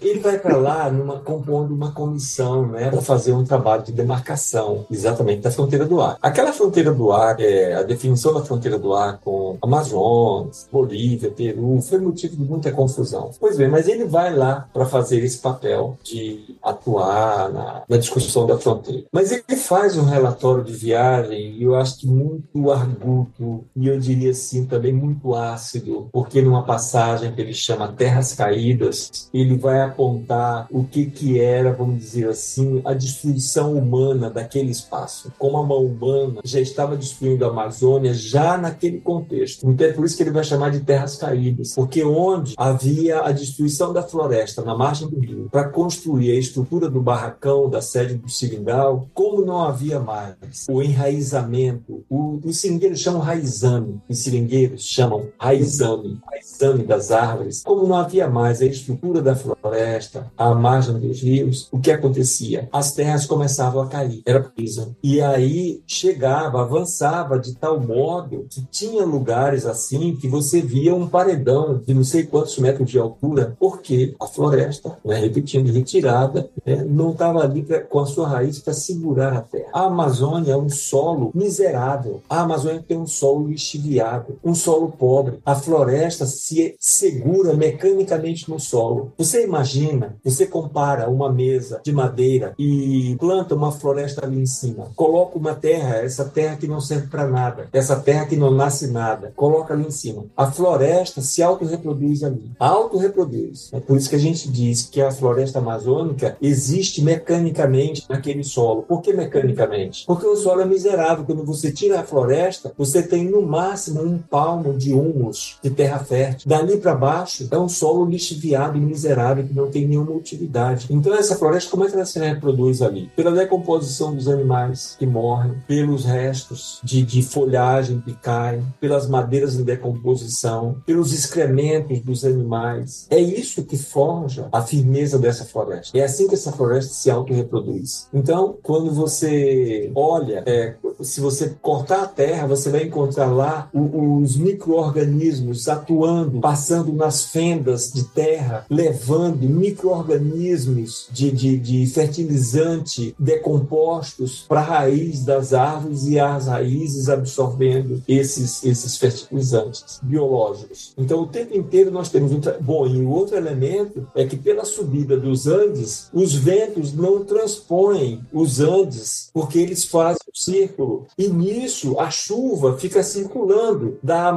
Ele vai para lá numa, compondo uma comissão, né, para fazer um trabalho de demarcação, exatamente, da fronteira do ar. Aquela fronteira do ar, é, a definição da fronteira do ar com Amazonas, Bolívia, Peru, foi motivo de muita confusão. Pois bem, mas ele vai lá para fazer esse papel de atuar na, na, discussão da fronteira. Mas ele faz um relatório de viagem, e eu acho que muito arguto, e eu diria assim também muito ácido, porque numa passagem que ele chama Terras Caídas, ele vai apontar o que que era, vamos dizer assim, a destruição humana daquele espaço. Como a mão humana já estava destruindo a Amazônia já naquele contexto. Então é por isso que ele vai chamar de terras caídas, porque onde havia a destruição da floresta na margem do rio para construir a estrutura do barracão, da sede do seringal, como não havia mais o enraizamento, o, os seringueiros chamam raizame, os seringueiros chamam raizame, raizame das árvores, como não havia mais a estrutura da floresta, a margem dos rios, o que acontecia? As terras começavam a cair, era prisa. E aí chegava, avançava de tal modo que tinha lugares assim que você via um paredão de não sei quantos metros de altura, porque a floresta, né, repetindo, retirada, né, não estava ali pra, com a sua raiz para segurar a terra. A Amazônia é um solo miserável. A Amazônia tem um solo lixiviado, um solo pobre. A floresta se segura mecanicamente no solo. Você imagina, você compara uma mesa de madeira e planta uma floresta ali em cima. Coloca uma terra, essa terra que não serve para nada, essa terra que não nasce nada, coloca ali em cima. A floresta se autorreproduz ali. Autorreproduz. É por isso que a gente diz que a floresta amazônica existe mecanicamente naquele solo. Por que mecanicamente? Porque o solo é miserável. Quando você tira a floresta, você tem no máximo um palmo de humus, de terra fértil. Dali para baixo é um solo lixiviado e miserável que não tem nenhuma utilidade. Então essa floresta como é que ela se reproduz ali? Pela decomposição dos animais que morrem, pelos restos de, de folhagem que caem, pelas madeiras em decomposição, pelos excrementos dos animais. É isso que forja a firmeza dessa floresta. É assim que essa floresta se autorreproduz. Então, quando você olha, é, se você cortar a terra, você vai encontrar lá os micro-organismos atuando, passando nas fendas de terra, levando micro-organismos de, de, de fertilizante decompostos para a raiz das árvores e as raízes absorvendo esses, esses fertilizantes biológicos. Então, o tempo inteiro nós temos um. Bom, e o outro elemento é que pela subida dos Andes, os ventos não transpõem os Andes, porque eles fazem o círculo. E nisso, a chuva fica circulando da,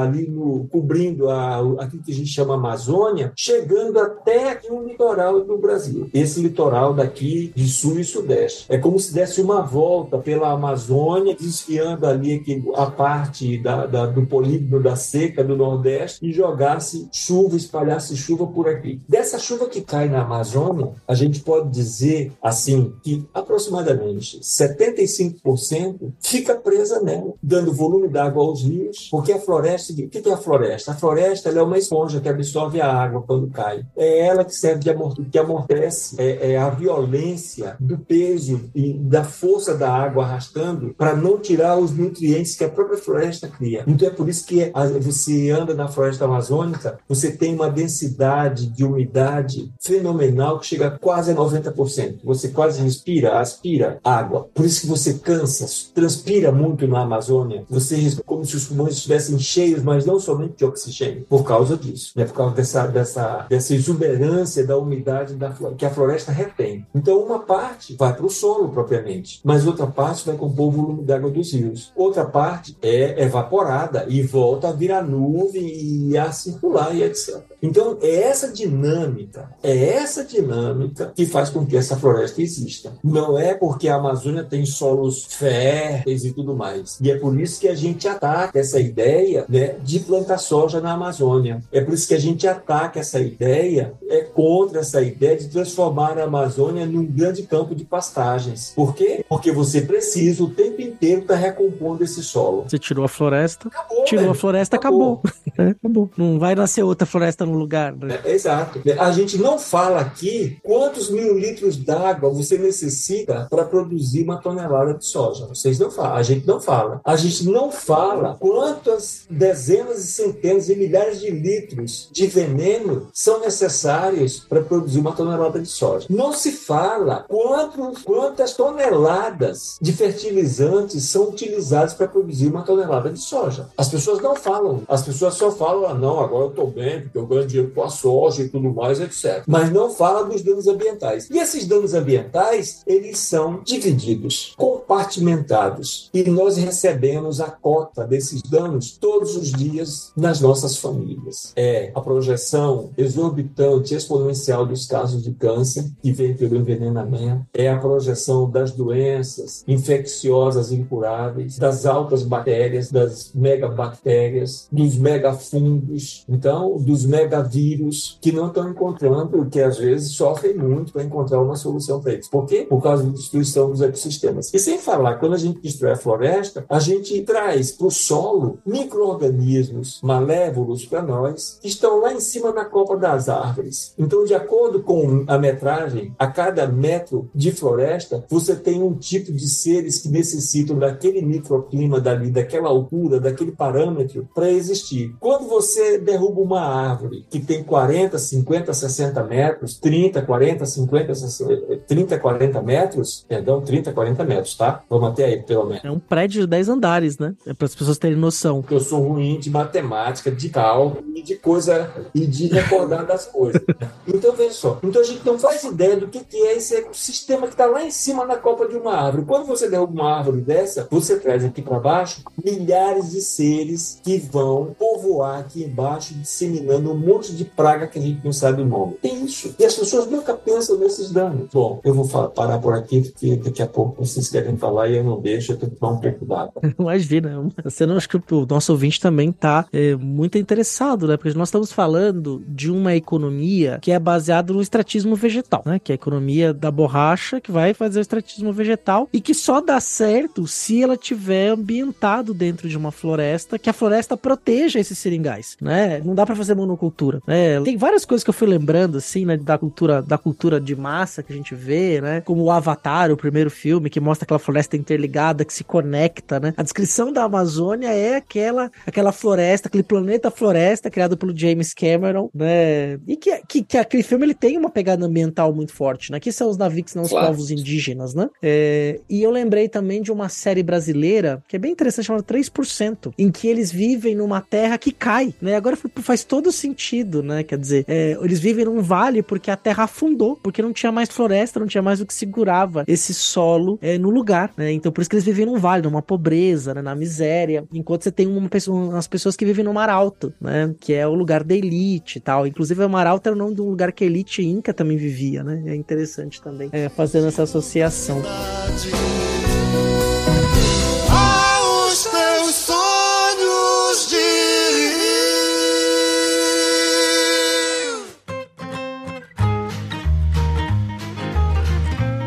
ali no, cobrindo a, aquilo que a gente chama Amazônia, chegando até aqui no litoral do Brasil. Esse litoral daqui de sul e sudeste. É como se desse uma volta pela Amazônia, desfiando ali aqui a parte da, da, do polígono da seca do Nordeste e jogasse chuva, espalhasse chuva por aqui. Dessa chuva que cai na Amazônia, a gente pode dizer assim que aproximadamente 75% fica presa nela, dando volume d'água aos rios, porque a floresta, o que é a floresta? A floresta é uma esponja que absorve a água quando cai. É ela que serve de amorte, que amortece é, é a violência do peso e da força da água arrastando para não tirar os nutrientes que a própria floresta cria. Então é por isso que você anda na floresta amazônica, você tem uma densidade de umidade fenomenal que chega quase a 90%. Você quase respira, aspira água. Por isso que você cansa, transpira muito na Amazônia. Você como se os pulmões estivessem cheios, mas não somente de oxigênio, por causa disso, né? por causa dessa, dessa, dessa exuberância da umidade da, que a floresta retém. Então, uma parte vai para o solo propriamente, mas outra parte vai compor o volume d'água dos rios. Outra parte é evaporada e volta a virar nuvem e a circular e etc. Então, é essa dinâmica, é essa dinâmica que faz com que essa floresta exista. Não é porque a Amazônia tem solos férteis e tudo mais. E é por isso que a gente ataca essa ideia né, de plantar soja na Amazônia. É por isso que a gente ataca essa ideia, é contra essa ideia de transformar a Amazônia num grande campo de pastagens. Por quê? Porque você precisa o tempo inteiro estar tá recompondo esse solo. Você tirou a floresta, acabou, tirou a floresta, acabou. Acabou. [laughs] É, acabou. Não vai nascer outra floresta no lugar. Né? É, exato. A gente não fala aqui quantos mil litros d'água você necessita para produzir uma tonelada de soja. Vocês não falam. A gente não fala. A gente não fala quantas dezenas e centenas e milhares de litros de veneno são necessários para produzir uma tonelada de soja. Não se fala quantos, quantas toneladas de fertilizantes são utilizados para produzir uma tonelada de soja. As pessoas não falam. As pessoas só falam, ah, não, agora eu estou bem, porque eu ganho dinheiro com a soja e tudo mais, etc. Mas não fala dos danos ambientais. E esses danos ambientais, eles são divididos, compartimentados. E nós recebemos a cota desses danos todos os dias nas nossas famílias. É a projeção exorbitante, exponencial dos casos de câncer que vem pelo envenenamento, é a projeção das doenças infecciosas incuráveis, das altas bactérias, das megabactérias, dos megafungos, então, dos megavírus que não estão encontrando, que às vezes sofrem muito para encontrar uma solução para eles. Por quê? Por causa da destruição dos ecossistemas. E sem falar, quando a gente destrói a floresta, a gente traz para o solo micro-organismos malévolos para nós que estão lá em cima na copa das árvores. Então, de acordo com a metragem, a cada metro de floresta, você tem um tipo de seres que necessitam daquele microclima dali, daquela altura, daquele parâmetro para existir. Quando você derruba uma árvore que tem 40, 50, 60 metros, 30, 40, 50, 60, 30, 40 metros, perdão, 30, 40 metros, tá? Vamos até aí, pelo menos. É um prédio de 10 andares, né? É para as pessoas terem noção. Eu sou ruim de matemática, de e de coisa e de recordar das coisas. Então, veja só. Então, a gente não faz ideia do que é esse ecossistema que está lá em cima na copa de uma árvore. Quando você derruba uma árvore dessa, você traz aqui para baixo milhares de seres que vão povoar aqui embaixo, disseminando um monte de praga que a gente não sabe o nome. Tem isso. E as pessoas nunca pensam nesses danos. Bom, eu vou parar por aqui, porque daqui a pouco vocês querem falar e eu não deixo, eu tenho que tomar um pouco d'água. [laughs] Imagina, você não acho que o nosso ouvinte também está é, muito interessado, né? Porque nós estamos falando de uma economia que é baseada no extratismo vegetal, né? Que é a economia da borracha que vai fazer o extratismo vegetal e que só dá certo se ela tiver ambientado dentro de uma floresta, que a floresta proteja esses seringais, né? Não dá para fazer monocultura, né? Tem várias coisas que eu fui lembrando assim, né, da cultura da cultura de massa que a gente vê, né? Como o Avatar, o primeiro filme que mostra aquela floresta interligada que se conecta, né? A descrição da Amazônia é aquela aquela floresta, aquele planeta floresta criado pelo James Cameron, né? E que, que, que aquele filme ele tem uma pegada ambiental muito forte, né? Que são os Naviks, não os claro. povos indígenas, né? É, e eu lembrei também de uma série brasileira que é bem interessante, chamada 3%, em que eles vivem numa terra que cai, né? Agora faz todo sentido, né? Quer dizer, é, eles vivem num vale porque a terra afundou, porque não tinha mais floresta, não tinha mais o que segurava esse solo é, no lugar, né? Então por isso que eles vivem num vale, numa pobreza, né? na miséria, enquanto você tem uma pessoa, umas pessoas que vivem no Mar Alto, né? Que é o lugar da elite e tal. Inclusive o Mar Alto era o nome de um lugar que a elite inca também vivia, né? É interessante também é, fazendo essa associação.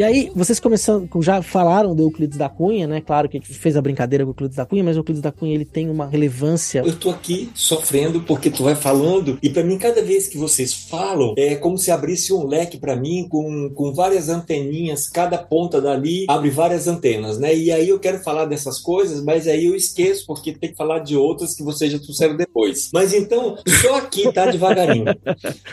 E aí, vocês começando, já falaram do Euclides da Cunha, né? Claro que a gente fez a brincadeira com o Euclides da Cunha, mas o Euclides da Cunha ele tem uma relevância. Eu tô aqui sofrendo porque tu vai falando e para mim cada vez que vocês falam é como se abrisse um leque para mim com, com várias anteninhas, cada ponta dali abre várias antenas, né? E aí eu quero falar dessas coisas, mas aí eu esqueço porque tem que falar de outras que vocês já trouxeram depois. Mas então, só aqui tá devagarinho. [laughs]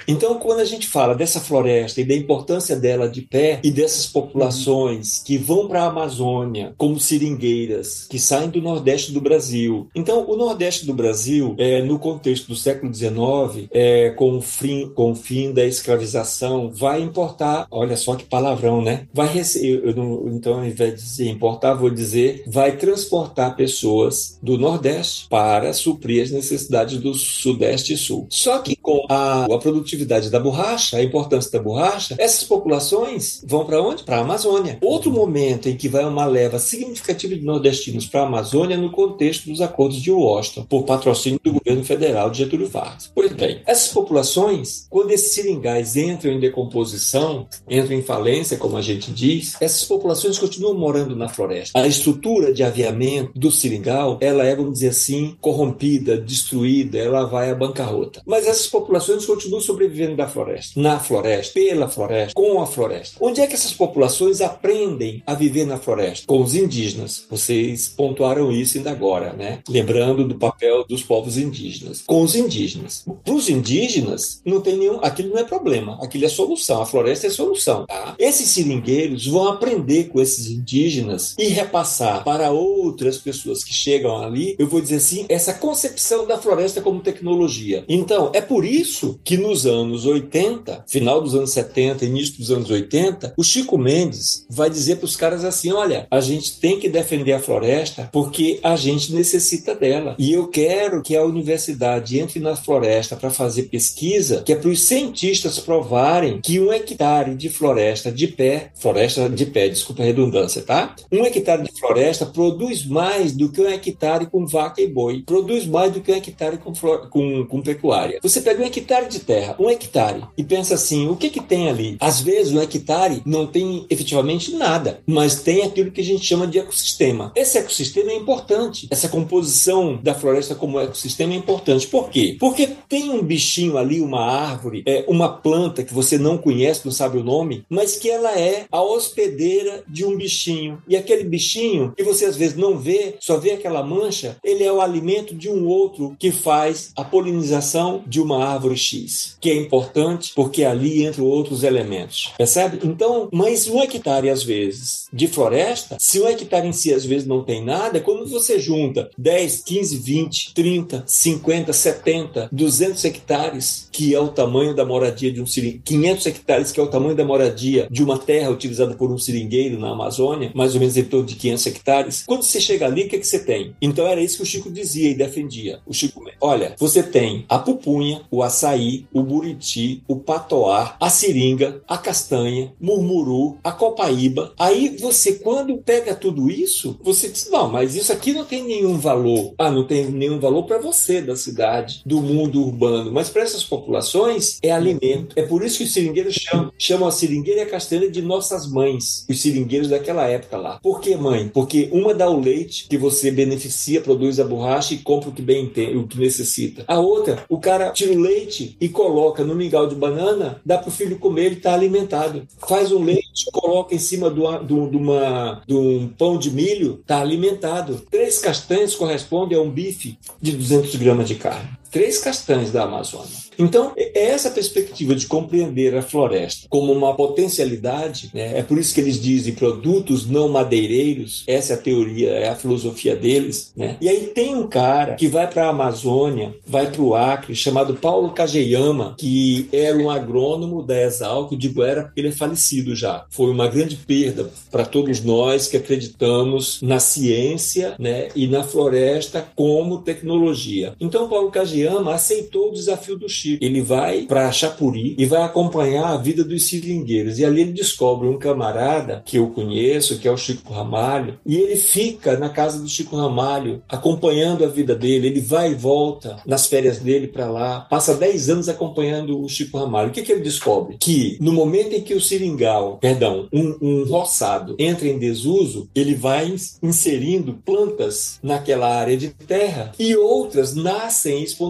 Então, quando a gente fala dessa floresta e da importância dela de pé e dessas populações que vão para a Amazônia como seringueiras, que saem do Nordeste do Brasil. Então, o Nordeste do Brasil, é, no contexto do século XIX, é, com, o fim, com o fim da escravização, vai importar, olha só que palavrão, né? Vai receber, então, ao invés de dizer importar, vou dizer, vai transportar pessoas do Nordeste para suprir as necessidades do Sudeste e Sul. Só que com a, a produtividade da borracha, a importância da borracha, essas populações vão para onde? Para a Amazônia. Outro momento em que vai uma leva significativa de nordestinos para a Amazônia é no contexto dos acordos de Washington, por patrocínio do governo federal de Getúlio Vargas. Pois bem, essas populações, quando esses seringais entram em decomposição, entram em falência, como a gente diz, essas populações continuam morando na floresta. A estrutura de aviamento do seringal, ela é, vamos dizer assim, corrompida, destruída, ela vai à bancarrota. Mas essas populações continuam sobrevivendo da floresta, na floresta, pela floresta, com a floresta. Onde é que essas populações populações aprendem a viver na floresta com os indígenas. Vocês pontuaram isso ainda agora, né? Lembrando do papel dos povos indígenas. Com os indígenas. Para os indígenas, não tem nenhum. Aquilo não é problema. Aquilo é solução. A floresta é solução. Tá? Esses seringueiros vão aprender com esses indígenas e repassar para outras pessoas que chegam ali, eu vou dizer assim, essa concepção da floresta como tecnologia. Então, é por isso que nos anos 80, final dos anos 70, início dos anos 80, o Chico Chico Mendes vai dizer para os caras assim: olha, a gente tem que defender a floresta porque a gente necessita dela. E eu quero que a universidade entre na floresta para fazer pesquisa, que é para os cientistas provarem que um hectare de floresta de pé, floresta de pé, desculpa a redundância, tá? Um hectare de floresta produz mais do que um hectare com vaca e boi, produz mais do que um hectare com, com, com pecuária. Você pega um hectare de terra, um hectare, e pensa assim: o que que tem ali? Às vezes, um hectare não tem efetivamente nada, mas tem aquilo que a gente chama de ecossistema. Esse ecossistema é importante. Essa composição da floresta como ecossistema é importante. Por quê? Porque tem um bichinho ali, uma árvore, é, uma planta que você não conhece, não sabe o nome, mas que ela é a hospedeira de um bichinho. E aquele bichinho que você às vezes não vê, só vê aquela mancha, ele é o alimento de um outro que faz a polinização de uma árvore X, que é importante porque ali entram outros elementos. Percebe? Então, mas um hectare às vezes de floresta, se um hectare em si às vezes não tem nada, quando você junta 10, 15, 20, 30, 50, 70, 200 hectares, que é o tamanho da moradia de um seringueiro, 500 hectares, que é o tamanho da moradia de uma terra utilizada por um seringueiro na Amazônia, mais ou menos em torno de 500 hectares. Quando você chega ali, o que, é que você tem? Então era isso que o Chico dizia e defendia. O Chico, olha, você tem a pupunha, o açaí, o buriti, o patoar, a seringa, a castanha, murmuru, a copaíba. Aí você, quando pega tudo isso, você diz: não, mas isso aqui não tem nenhum valor. Ah, não tem nenhum valor para você da cidade, do mundo urbano, mas para essas populações é alimento. É por isso que os seringueiros chamam, chamam a seringueira e a castanha de nossas mães, os seringueiros daquela época lá. Por que mãe? Porque uma dá o leite que você beneficia, produz a borracha e compra o que bem tem, o que necessita. A outra, o cara tira o leite e coloca no mingau de banana, dá para o filho comer, ele está alimentado. Faz um leite, coloca em cima do, do, de, uma, de um pão de milho, está alimentado. Três castanhas correspondem a um bife de 200 gramas de carne. Três castanhas da Amazônia. Então, é essa perspectiva de compreender a floresta como uma potencialidade, né? é por isso que eles dizem produtos não madeireiros, essa é a teoria, é a filosofia deles. Né? E aí tem um cara que vai para a Amazônia, vai para o Acre, chamado Paulo Kageyama, que era um agrônomo da Exalc, digo era porque ele é falecido já. Foi uma grande perda para todos nós que acreditamos na ciência né? e na floresta como tecnologia. Então, Paulo Kageyama aceitou o desafio do Chico. Ele vai para Chapuri e vai acompanhar a vida dos seringueiros. E ali ele descobre um camarada que eu conheço, que é o Chico Ramalho, e ele fica na casa do Chico Ramalho, acompanhando a vida dele. Ele vai e volta nas férias dele para lá, passa 10 anos acompanhando o Chico Ramalho. O que, que ele descobre? Que no momento em que o seringal, perdão, um, um roçado entra em desuso, ele vai inserindo plantas naquela área de terra e outras nascem espontaneamente.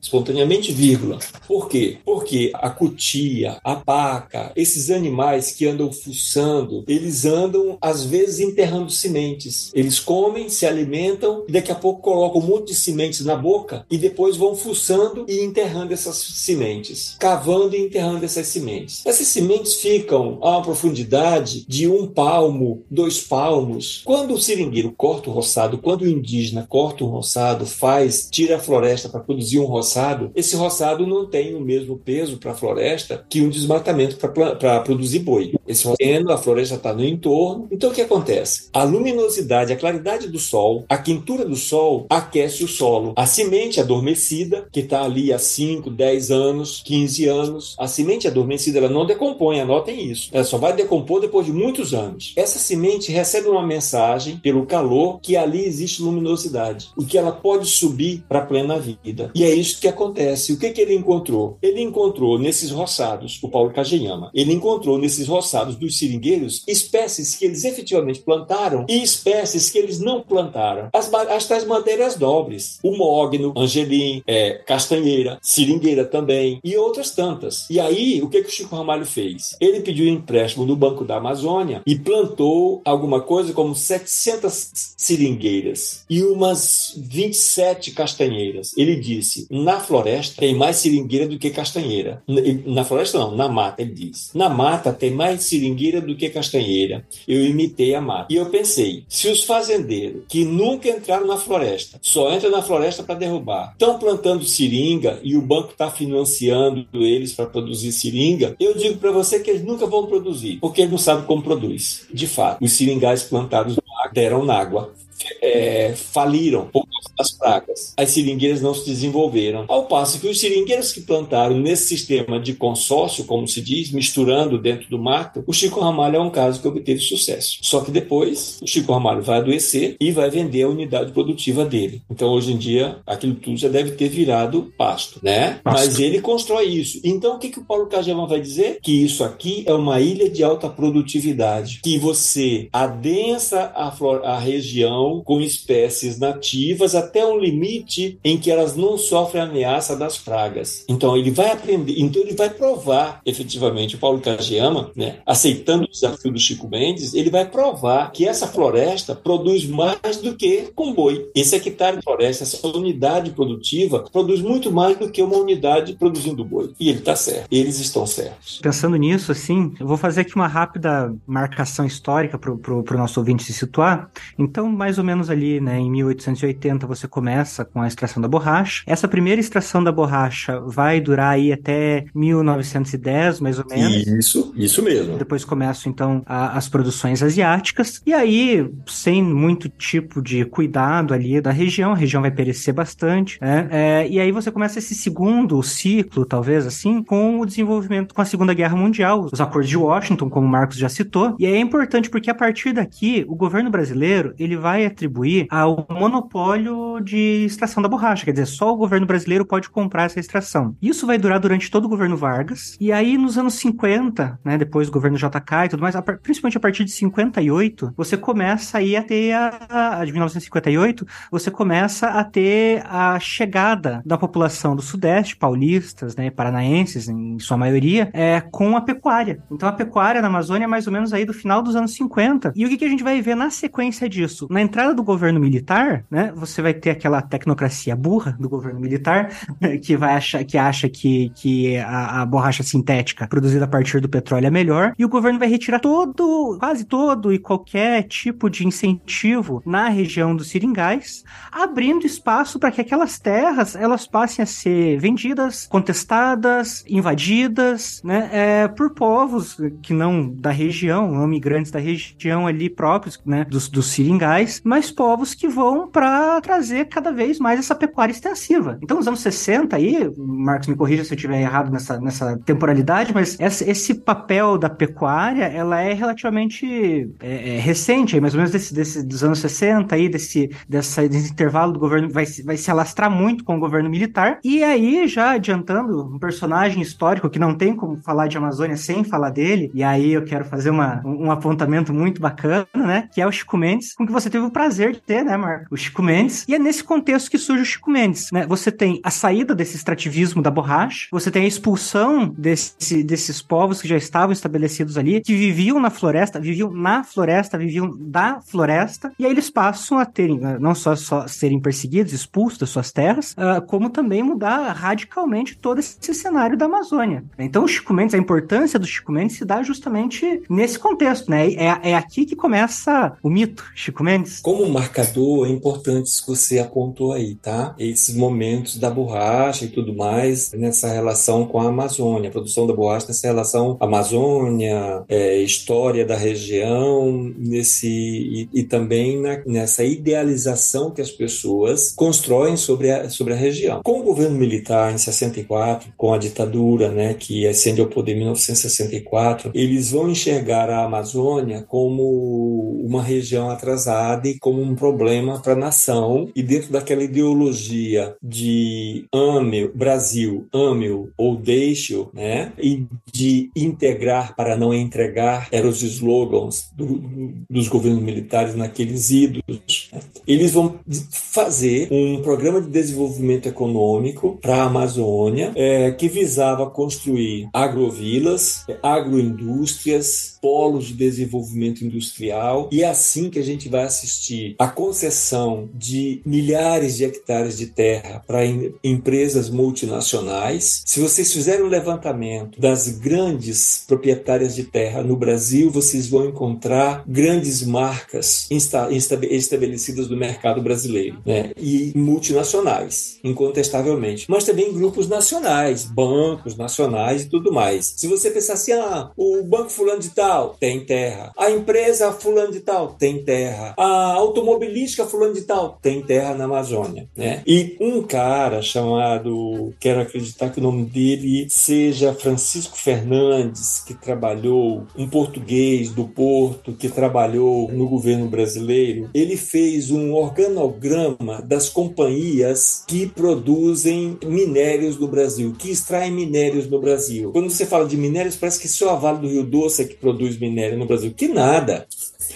Espontaneamente vírgula. Por quê? Porque a cutia, a paca, esses animais que andam fuçando, eles andam às vezes enterrando sementes. Eles comem, se alimentam e daqui a pouco colocam um monte de sementes na boca e depois vão fuçando e enterrando essas sementes, cavando e enterrando essas sementes. Essas sementes ficam a uma profundidade de um palmo, dois palmos. Quando o seringueiro corta o roçado, quando o indígena corta o roçado, faz, tira a floresta para produzir um roçado, esse roçado não tem o mesmo peso para a floresta que um desmatamento para produzir boi. Esse roçado, a floresta está no entorno. Então o que acontece? A luminosidade, a claridade do sol, a quentura do sol aquece o solo. A semente adormecida, que está ali há 5, 10 anos, 15 anos, a semente adormecida ela não decompõe, anotem isso. Ela só vai decompor depois de muitos anos. Essa semente recebe uma mensagem pelo calor que ali existe luminosidade, o que ela pode subir para a plena vida. E é isso que acontece o que, que ele encontrou? Ele encontrou nesses roçados, o Paulo Kageyama, ele encontrou nesses roçados dos seringueiros espécies que eles efetivamente plantaram e espécies que eles não plantaram. As, as tais madeiras nobres, o mogno, angelim, é, castanheira, seringueira também e outras tantas. E aí, o que, que o Chico Ramalho fez? Ele pediu empréstimo do Banco da Amazônia e plantou alguma coisa como 700 seringueiras e umas 27 castanheiras. Ele disse: na floresta tem mais seringueira do que castanheira. Na floresta não, na mata, ele diz. Na mata tem mais seringueira do que castanheira. Eu imitei a mata. E eu pensei: se os fazendeiros que nunca entraram na floresta, só entram na floresta para derrubar, estão plantando seringa e o banco está financiando eles para produzir seringa, eu digo para você que eles nunca vão produzir, porque eles não sabem como produz. De fato, os seringais plantados deram na água, é, faliram por causa das pragas. As seringueiras não se desenvolveram. Ao passo que os seringueiros que plantaram nesse sistema de consórcio, como se diz, misturando dentro do mato, o Chico Ramalho é um caso que obteve sucesso. Só que depois o Chico Ramalho vai adoecer e vai vender a unidade produtiva dele. Então hoje em dia aquilo tudo já deve ter virado pasto, né? Pasto. Mas ele constrói isso. Então o que, que o Paulo Cajama vai dizer? Que isso aqui é uma ilha de alta produtividade, que você adensa a, a região com espécies nativas até um limite em que elas não sofrem ameaça das pragas. Então ele vai aprender, então ele vai provar efetivamente o Paulo Kageyama, né, aceitando o desafio do Chico Mendes, ele vai provar que essa floresta produz mais do que com boi. Esse hectare de floresta, essa unidade produtiva produz muito mais do que uma unidade produzindo boi. E ele está certo. Eles estão certos. Pensando nisso, assim, eu vou fazer aqui uma rápida marcação histórica para o nosso ouvinte se situar. Então, mais ou ou menos ali, né, em 1880 você começa com a extração da borracha. Essa primeira extração da borracha vai durar aí até 1910, mais ou menos. Isso, isso mesmo. Depois começam então a, as produções asiáticas e aí sem muito tipo de cuidado ali da região, a região vai perecer bastante, né? É, e aí você começa esse segundo ciclo, talvez assim, com o desenvolvimento com a Segunda Guerra Mundial, os acordos de Washington, como o Marcos já citou. E aí é importante porque a partir daqui o governo brasileiro ele vai atribuir ao monopólio de extração da borracha, quer dizer, só o governo brasileiro pode comprar essa extração. Isso vai durar durante todo o governo Vargas, e aí nos anos 50, né, depois do governo JK e tudo mais, principalmente a partir de 58, você começa aí a ter a, a de 1958, você começa a ter a chegada da população do Sudeste, paulistas, né, paranaenses em sua maioria, é, com a pecuária. Então a pecuária na Amazônia é mais ou menos aí do final dos anos 50. E o que, que a gente vai ver na sequência disso? Na entrada do governo militar, né, você vai ter aquela tecnocracia burra do governo militar [laughs] que vai achar que acha que, que a, a, borracha sintética produzida a partir do petróleo é melhor e o governo vai retirar todo, quase todo e qualquer tipo de incentivo na região dos seringais, abrindo espaço para que aquelas terras elas passem a ser vendidas, contestadas, invadidas, né, é, por povos que não da região, não migrantes da região ali próprios, né, dos, dos seringais, mas povos que vão para trazer cada vez mais essa pecuária extensiva. Então, nos anos 60 aí, Marcos me corrija se eu estiver errado nessa, nessa temporalidade, mas esse, esse papel da pecuária, ela é relativamente é, é, recente, aí, mais ou menos desse, desse, dos anos 60 aí, desse, dessa, desse intervalo do governo, vai, vai se alastrar muito com o governo militar. E aí, já adiantando, um personagem histórico que não tem como falar de Amazônia sem falar dele, e aí eu quero fazer uma, um apontamento muito bacana, né, que é o Chico Mendes, com que você teve prazer de ter, né, Marco? O Chico Mendes. E é nesse contexto que surge o Chico Mendes, né? Você tem a saída desse extrativismo da borracha, você tem a expulsão desse, desses povos que já estavam estabelecidos ali, que viviam na floresta, viviam na floresta, viviam da floresta, e aí eles passam a terem, né, não só, só serem perseguidos, expulsos das suas terras, uh, como também mudar radicalmente todo esse cenário da Amazônia. Então, o Chico Mendes, a importância do Chico Mendes se dá justamente nesse contexto, né? É, é aqui que começa o mito, Chico Mendes como marcador, é importante isso que você apontou aí, tá? Esses momentos da borracha e tudo mais nessa relação com a Amazônia, a produção da borracha nessa relação Amazônia, é, história da região, nesse e, e também na, nessa idealização que as pessoas constroem sobre a, sobre a região. Com o governo militar em 64, com a ditadura, né, que ascende ao poder em 1964, eles vão enxergar a Amazônia como uma região atrasada como um problema para a nação e dentro daquela ideologia de ame Brasil, ame-o ou deixe-o, né? E de integrar para não entregar eram os slogans do, dos governos militares naqueles ídolos. Né? Eles vão fazer um programa de desenvolvimento econômico para a Amazônia é, que visava construir agrovilas, agroindústrias, polos de desenvolvimento industrial e é assim que a gente vai assistir a concessão de milhares de hectares de terra para em, empresas multinacionais. Se vocês fizerem um levantamento das grandes proprietárias de terra no Brasil, vocês vão encontrar grandes marcas estabelecidas no mercado brasileiro né? e multinacionais, incontestavelmente, mas também grupos nacionais, bancos nacionais e tudo mais. Se você pensar assim, ah, o banco fulano de tal tem terra, a empresa fulano de tal tem terra, a automobilística fulano de tal tem terra na Amazônia, né? E um cara chamado, quero acreditar que o nome dele seja Francisco Fernandes, que trabalhou, um português do Porto, que trabalhou no governo brasileiro, ele fez um organograma das companhias que produzem minérios no Brasil, que extraem minérios no Brasil. Quando você fala de minérios, parece que só a Vale do Rio Doce é que produz minério no Brasil. Que nada!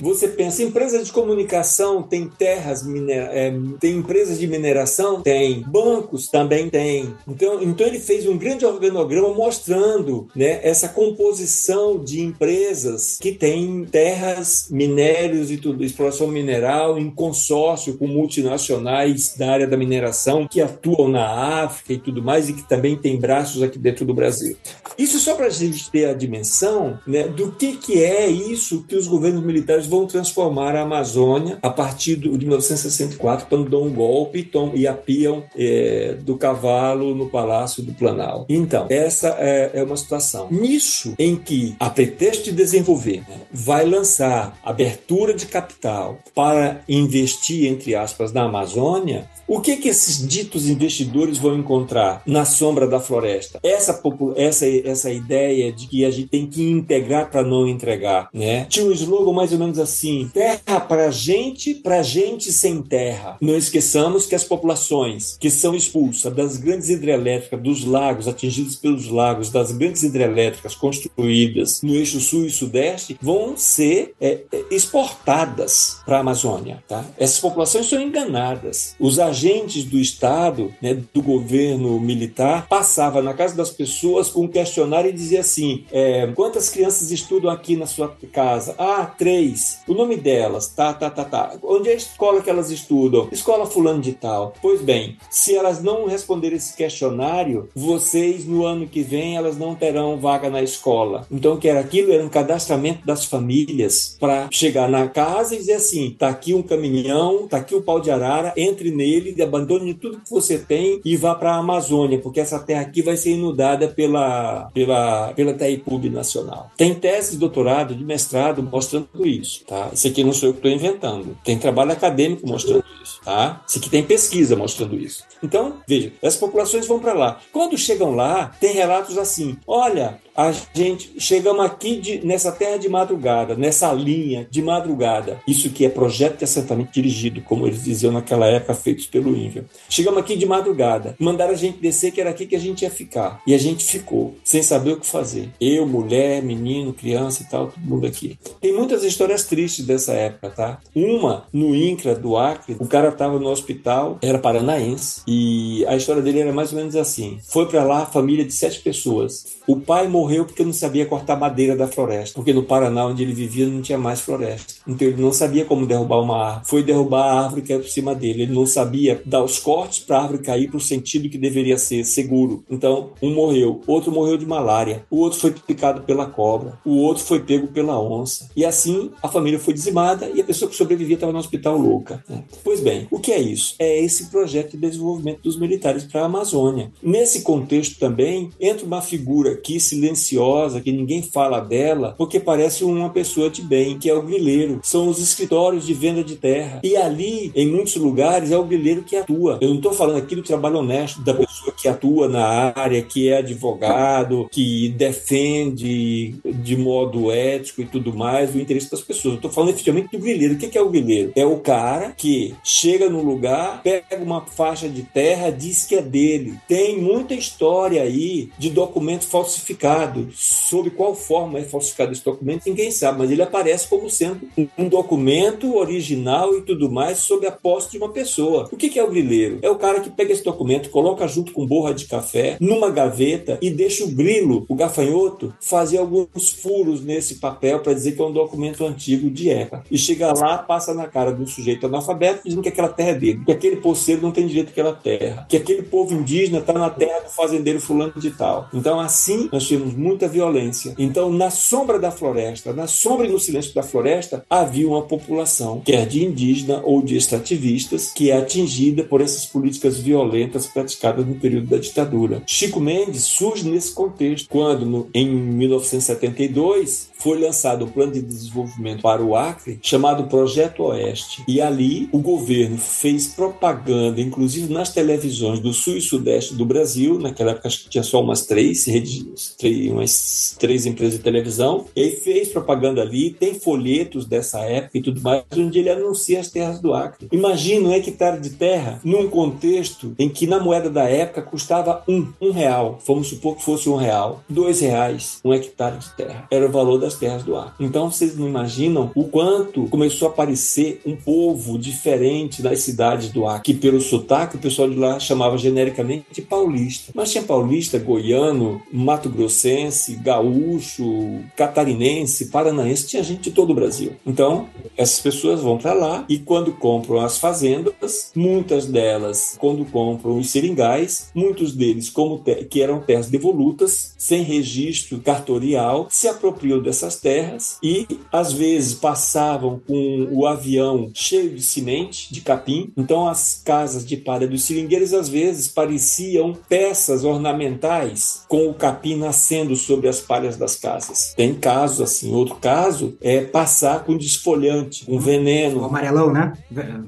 Você pensa, empresas de comunicação tem terras, minera é, tem empresas de mineração? Tem. Bancos também tem. Então, então ele fez um grande organograma mostrando né, essa composição de empresas que têm terras, minérios e tudo, exploração mineral em consórcio com multinacionais da área da mineração que atuam na África e tudo mais e que também tem braços aqui dentro do Brasil. Isso só para a gente ter a dimensão né, do que, que é isso que os governos militares vão transformar a Amazônia a partir de 1964, quando dão um golpe tom, e apiam é, do cavalo no Palácio do Planalto. Então, essa é, é, uma situação. Nisso, em que, a pretexto de desenvolver, né, vai lançar abertura de capital para investir, entre aspas, na Amazônia, o que, que esses ditos investidores vão encontrar na sombra da floresta? Essa, essa, essa ideia de que a gente tem que integrar para não entregar, né? Tinha um slogan mais ou menos assim: terra para gente, para gente sem terra. Não esqueçamos que as populações que são expulsas das grandes hidrelétricas, dos lagos, atingidos pelos lagos, das grandes hidrelétricas construídas no eixo sul e sudeste, vão ser é, é exportadas para a Amazônia, tá? Essas populações são enganadas. Os agentes do Estado, né, do governo militar, passava na casa das pessoas com um questionário e dizia assim: é, quantas crianças estudam aqui na sua casa? Ah, três. O nome delas, tá, tá, tá, tá. Onde é a escola que elas estudam? Escola fulano de tal. Pois bem, se elas não responderem esse questionário, vocês no ano que vem elas não terão vaga na escola. Então, o que era aquilo era um cadastramento das famílias para chegar na casa e dizer assim: tá aqui um caminhão, tá aqui o um pau de arara, entre nele ele abandone tudo que você tem e vá para a Amazônia, porque essa terra aqui vai ser inundada pela, pela, pela Taipub Nacional. Tem tese de doutorado, de mestrado mostrando isso, tá? Isso aqui não sou eu que estou inventando. Tem trabalho acadêmico mostrando isso, tá? Isso aqui tem pesquisa mostrando isso. Então, veja, as populações vão para lá. Quando chegam lá, tem relatos assim: olha, a gente chegamos aqui de, nessa terra de madrugada, nessa linha de madrugada. Isso que é projeto de assentamento dirigido, como eles diziam naquela época, feitos pelo INVA. Chegamos aqui de madrugada, mandaram a gente descer que era aqui que a gente ia ficar. E a gente ficou, sem saber o que fazer. Eu, mulher, menino, criança e tal, todo mundo aqui. Tem muitas histórias tristes dessa época, tá? Uma, no INCRA do Acre, o cara estava no hospital, era paranaense, e a história dele era mais ou menos assim. Foi para lá família de sete pessoas. O pai morreu morreu porque não sabia cortar madeira da floresta, porque no Paraná, onde ele vivia, não tinha mais floresta. Então ele não sabia como derrubar uma árvore. Foi derrubar a árvore que era por cima dele. Ele não sabia dar os cortes para a árvore cair para o sentido que deveria ser seguro. Então, um morreu, outro morreu de malária, o outro foi picado pela cobra, o outro foi pego pela onça. E assim a família foi dizimada e a pessoa que sobrevivia estava no hospital louca. Né? Pois bem, o que é isso? É esse projeto de desenvolvimento dos militares para a Amazônia. Nesse contexto também entra uma figura aqui silenciosa silenciosa, que ninguém fala dela, porque parece uma pessoa de bem, que é o grileiro. São os escritórios de venda de terra. E ali, em muitos lugares, é o grileiro que atua. Eu não estou falando aqui do trabalho honesto da pessoa que atua na área, que é advogado, que defende de modo ético e tudo mais o interesse das pessoas. Eu estou falando efetivamente do grileiro. O que é o grileiro? É o cara que chega no lugar, pega uma faixa de terra, diz que é dele. Tem muita história aí de documento falsificado falsificado, sob qual forma é falsificado esse documento, ninguém sabe, mas ele aparece como sendo um documento original e tudo mais sob a posse de uma pessoa. O que é o grileiro? É o cara que pega esse documento, coloca junto com borra de café numa gaveta e deixa o grilo, o gafanhoto, fazer alguns furos nesse papel para dizer que é um documento antigo de época. E chega lá, passa na cara do sujeito analfabeto dizendo que aquela terra é dele, que aquele poceiro não tem direito àquela terra, que aquele povo indígena está na terra do fazendeiro fulano de tal. Então, assim, nós temos muita violência. Então, na sombra da floresta, na sombra e no silêncio da floresta, havia uma população, quer de indígena ou de extrativistas, que é atingida por essas políticas violentas praticadas no período da ditadura. Chico Mendes surge nesse contexto, quando, no, em 1972, foi lançado um plano de desenvolvimento para o Acre chamado Projeto Oeste. E ali o governo fez propaganda, inclusive nas televisões do sul e sudeste do Brasil, naquela época acho que tinha só umas três redes, três, umas três empresas de televisão, e fez propaganda ali, tem folhetos dessa época e tudo mais, onde ele anuncia as terras do Acre. Imagina um hectare de terra num contexto em que na moeda da época custava um, um real, vamos supor que fosse um real, dois reais, um hectare de terra. Era o valor das terras do Acre. Então vocês não imaginam o quanto começou a aparecer um povo diferente das cidades do Acre, que pelo sotaque o pessoal de lá chamava genericamente de paulista. Mas tinha paulista, goiano, mato-grossense, gaúcho, catarinense, paranaense, tinha gente de todo o Brasil. Então, essas pessoas vão para lá e quando compram as fazendas, muitas delas, quando compram os seringais, muitos deles, como que eram terras devolutas, sem registro cartorial, se apropriam dessas terras e às vezes passavam com o avião cheio de semente, de capim. Então as casas de palha dos seringueiros às vezes pareciam peças ornamentais com o capim nascendo sobre as palhas das casas. Tem casos assim. Outro caso é passar com desfolhante, com veneno. O amarelão, né?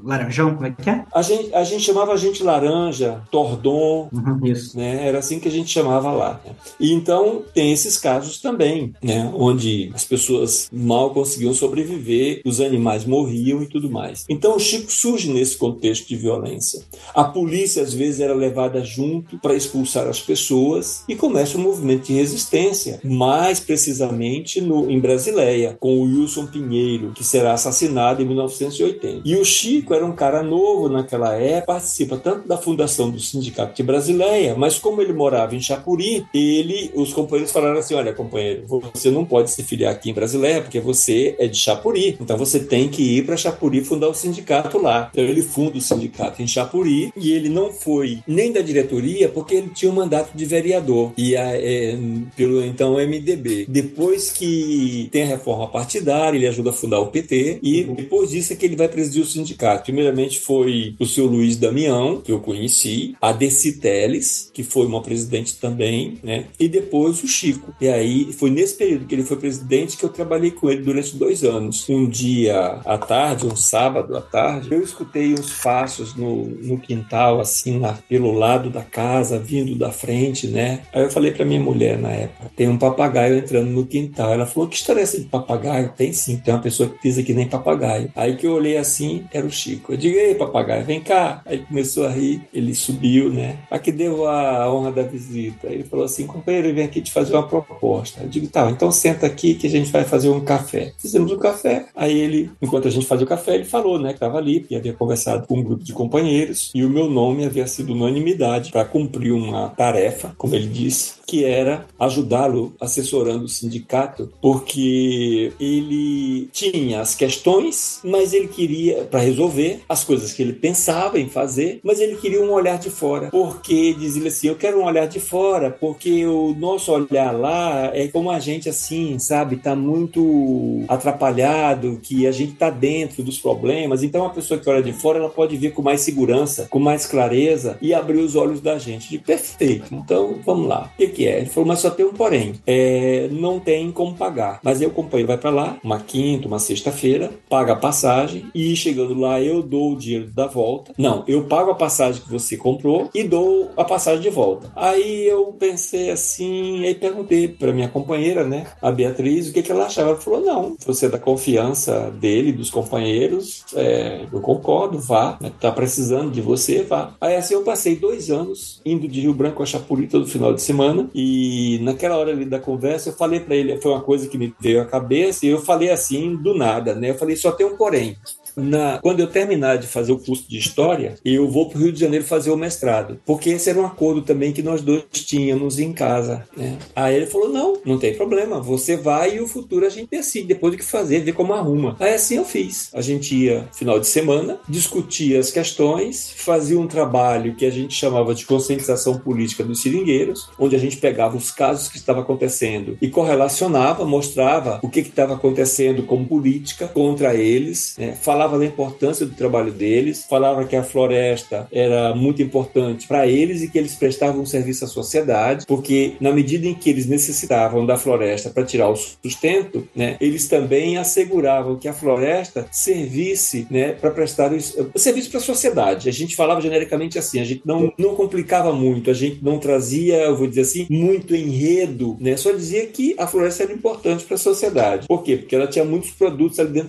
Laranjão, como é que é? A gente, a gente chamava a gente laranja, tordon, uhum, isso. né? Era assim que a gente chamava lá. Né? E então tem esses casos também, né? Onde as pessoas mal conseguiam sobreviver, os animais morriam e tudo mais. Então o Chico surge nesse contexto de violência. A polícia às vezes era levada junto para expulsar as pessoas e começa um movimento de resistência, mais precisamente no, em Brasileia, com o Wilson Pinheiro, que será assassinado em 1980. E o Chico era um cara novo naquela época, participa tanto da fundação do Sindicato de Brasileia, mas como ele morava em Chapuri, ele, os companheiros falaram assim: olha, companheiro, você não pode se filiar aqui em Brasileia porque você é de Chapuri, então você tem que ir para Chapuri fundar o sindicato lá. Então ele funda o sindicato em Chapuri e ele não foi nem da diretoria porque ele tinha um mandato de vereador e a, é, pelo então MDB. Depois que tem a reforma partidária, ele ajuda a fundar o PT e depois disso é que ele vai presidir o sindicato. Primeiramente foi o seu Luiz Damião, que eu conheci, a Deci Teles, que foi uma presidente também, né? E depois o Chico. E aí foi nesse período que ele foi presidente que eu trabalhei com ele durante dois anos. Um dia à tarde, um sábado à tarde, eu escutei uns passos no, no quintal, assim, na, pelo lado da casa, vindo da frente, né? Aí eu falei para minha mulher na época: tem um papagaio entrando no quintal. Ela falou: que história é essa de papagaio? Tem sim, tem uma pessoa que pisa que nem papagaio. Aí que eu olhei assim, era o Chico. Eu digo: ei, papagaio, vem cá. Aí começou a rir, ele subiu, né? A que deu a honra da visita. Ele falou assim: companheiro, eu vim aqui te fazer uma proposta. Eu digo: tá, então senta aqui que a gente vai fazer um café. Fizemos um café. Aí ele, enquanto a gente fazia o café, ele falou, né, que estava ali, que havia conversado com um grupo de companheiros e o meu nome havia sido unanimidade para cumprir uma tarefa, como ele disse, que era ajudá-lo assessorando o sindicato, porque ele tinha as questões, mas ele queria para resolver as coisas que ele pensava em fazer, mas ele queria um olhar de fora, porque dizia assim, eu quero um olhar de fora, porque o nosso olhar lá é como a gente assim, sabe, tá muito atrapalhado, que a gente tá dentro dos problemas, então a pessoa que olha de fora, ela pode ver com mais segurança, com mais clareza e abrir os olhos da gente. De perfeito. Então, vamos lá. O que, que é? Ele falou, mas só tem um porém. É, não tem como pagar. Mas o companheiro vai para lá, uma quinta, uma sexta-feira, paga a passagem e chegando lá eu dou o dinheiro da volta. Não, eu pago a passagem que você comprou e dou a passagem de volta. Aí eu pensei assim, aí perguntei para minha companheira, né, a Beatriz, o que, que ela achava. Ela falou: não, você é da confiança dele, dos companheiros, é, eu concordo, vá, né, tá precisando de você, vá. Aí assim eu passei dois anos indo de Rio Branco a Chapuri todo final de semana e naquela hora ali da conversa eu falei para ele, foi uma coisa que me veio à cabeça e eu falei assim do nada, né? Eu falei só tem um porém na, quando eu terminar de fazer o curso de História, eu vou para o Rio de Janeiro fazer o mestrado. Porque esse era um acordo também que nós dois tínhamos em casa. Né? Aí ele falou: não, não tem problema, você vai e o futuro a gente decide, depois do que fazer, ver como arruma. Aí assim eu fiz. A gente ia final de semana, discutia as questões, fazia um trabalho que a gente chamava de conscientização política dos seringueiros, onde a gente pegava os casos que estavam acontecendo e correlacionava, mostrava o que estava acontecendo como política contra eles, né? falava falava da importância do trabalho deles, falava que a floresta era muito importante para eles e que eles prestavam um serviço à sociedade, porque na medida em que eles necessitavam da floresta para tirar o sustento, né, eles também asseguravam que a floresta servisse né, para prestar o serviço para a sociedade. A gente falava genericamente assim, a gente não, não complicava muito, a gente não trazia, eu vou dizer assim, muito enredo, né, só dizia que a floresta era importante para a sociedade. Por quê? Porque ela tinha muitos produtos ali dentro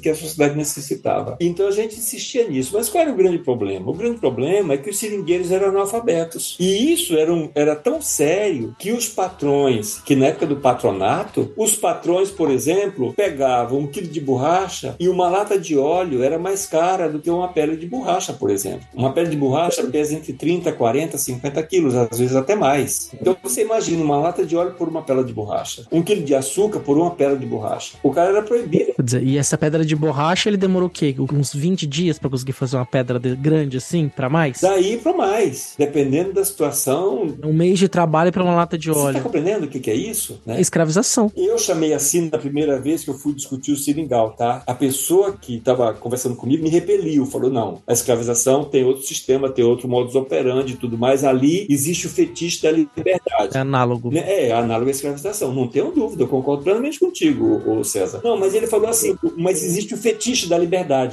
que a sociedade necessitava necessitava. Então a gente insistia nisso. Mas qual era o grande problema? O grande problema é que os seringueiros eram analfabetos. E isso era, um, era tão sério que os patrões, que na época do patronato, os patrões, por exemplo, pegavam um quilo de borracha e uma lata de óleo era mais cara do que uma pele de borracha, por exemplo. Uma pele de borracha pesa entre 30, 40, 50 quilos, às vezes até mais. Então você imagina uma lata de óleo por uma pedra de borracha, um quilo de açúcar por uma pedra de borracha. O cara era proibido. E essa pedra de borracha ele demorou o quê? Uns 20 dias para conseguir fazer uma pedra grande assim, para mais? Daí para mais, dependendo da situação. Um mês de trabalho para uma lata de óleo. Você tá compreendendo o que, que é isso? Né? Escravização. Eu chamei assim na primeira vez que eu fui discutir o seringal, tá? A pessoa que estava conversando comigo me repeliu, falou: não, a escravização tem outro sistema, tem outro modus operandi e tudo mais. Ali existe o fetiche da liberdade. É análogo. Né? É, é análogo à escravização. Não tenho dúvida, eu concordo plenamente contigo, César. Não, mas ele falou assim: mas existe o fetiche da liberdade.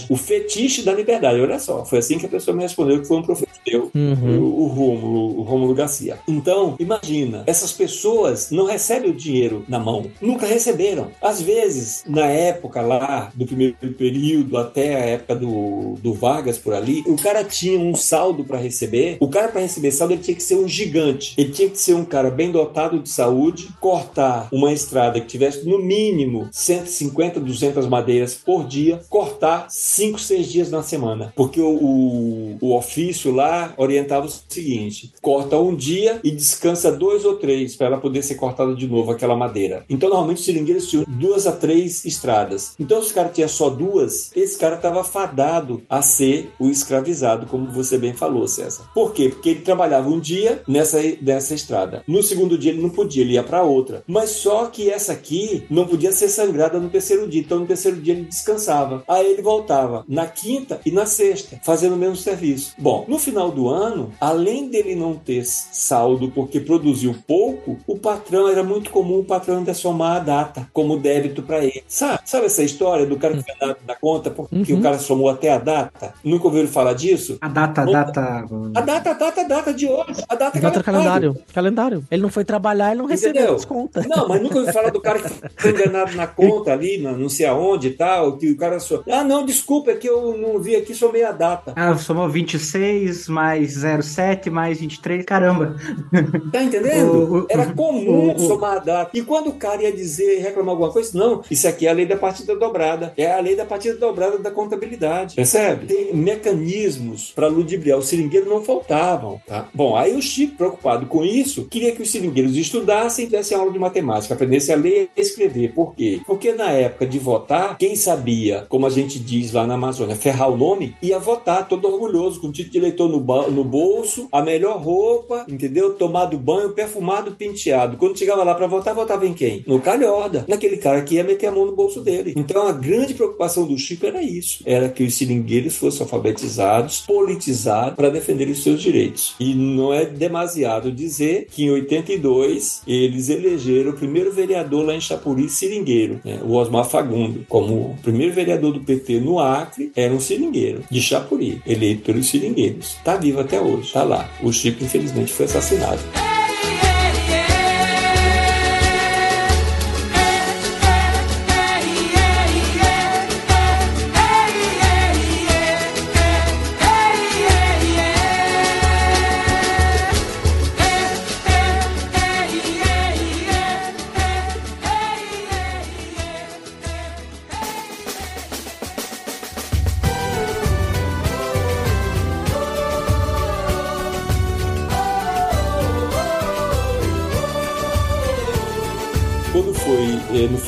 O fetiche da liberdade. Olha só, foi assim que a pessoa me respondeu, que foi um professor meu, uhum. o, o Rômulo, o Rômulo Garcia. Então, imagina, essas pessoas não recebem o dinheiro na mão. Nunca receberam. Às vezes, na época lá, do primeiro período até a época do, do Vargas por ali, o cara tinha um saldo para receber. O cara, para receber saldo, ele tinha que ser um gigante. Ele tinha que ser um cara bem dotado de saúde, cortar uma estrada que tivesse no mínimo 150, 200 madeiras por dia, cortar 5, 6 dias na semana. Porque o, o, o ofício lá orientava o seguinte: corta um dia e descansa dois ou três para ela poder ser cortada de novo aquela madeira. Então, normalmente, os seringueiros tinham duas a três estradas. Então, se o cara tinha só duas, esse cara estava fadado a ser o escravizado, como você bem falou, César. Por quê? Porque ele trabalhava um dia nessa, nessa estrada. No segundo dia, ele não podia, ele ia para outra. Mas só que essa aqui não podia ser sangrada no terceiro dia. Então, no terceiro dia, ele descansava. Aí ele voltava na quinta e na sexta, fazendo o mesmo serviço. Bom, no final do ano, além dele não ter saldo porque produziu pouco, o patrão era muito comum o patrão ainda somar a data como débito para ele. Sabe, sabe essa história do cara que foi dado da conta porque uhum. o cara somou até a data? Nunca ouviu falar disso? A data, a data. A data, a data, a data de hoje. A data, data calendário. Calendário. Ele não foi trabalhar, ele não recebeu as contas. Não, mas nunca ouviu falar do cara que foi enganado na [laughs] conta ali, não sei aonde e tal, que o cara só. Ah, não, desculpa, é que eu não vi aqui, somei a data. Ah, somou 26 mais 07 mais 23, caramba. Tá entendendo? [laughs] O, o, Era comum o, somar a data. E quando o cara ia dizer, reclamar alguma coisa, não, isso aqui é a lei da partida dobrada. É a lei da partida dobrada da contabilidade. Percebe? Tem mecanismos para ludibriar. Os seringueiros não faltavam. Tá? Bom, aí o Chico, preocupado com isso, queria que os seringueiros estudassem e tivessem aula de matemática, aprendessem a ler e escrever. Por quê? Porque na época de votar, quem sabia, como a gente diz lá na Amazônia, ferrar o nome, ia votar todo orgulhoso, com título de eleitor no, no bolso, a melhor roupa, entendeu? Tomado banho, perfumado, penteado. Quando chegava lá para votar, votava em quem? No calhorda, naquele cara que ia meter a mão no bolso dele. Então a grande preocupação do Chico era isso, era que os seringueiros fossem alfabetizados, politizados para defender os seus direitos. E não é demasiado dizer que em 82 eles elegeram o primeiro vereador lá em Chapuri seringueiro, né? o Osmar Fagundo, como o primeiro vereador do PT no Acre, era um seringueiro de Chapuri, eleito pelos seringueiros. Está vivo até hoje, está lá. O Chico infelizmente foi assassinado.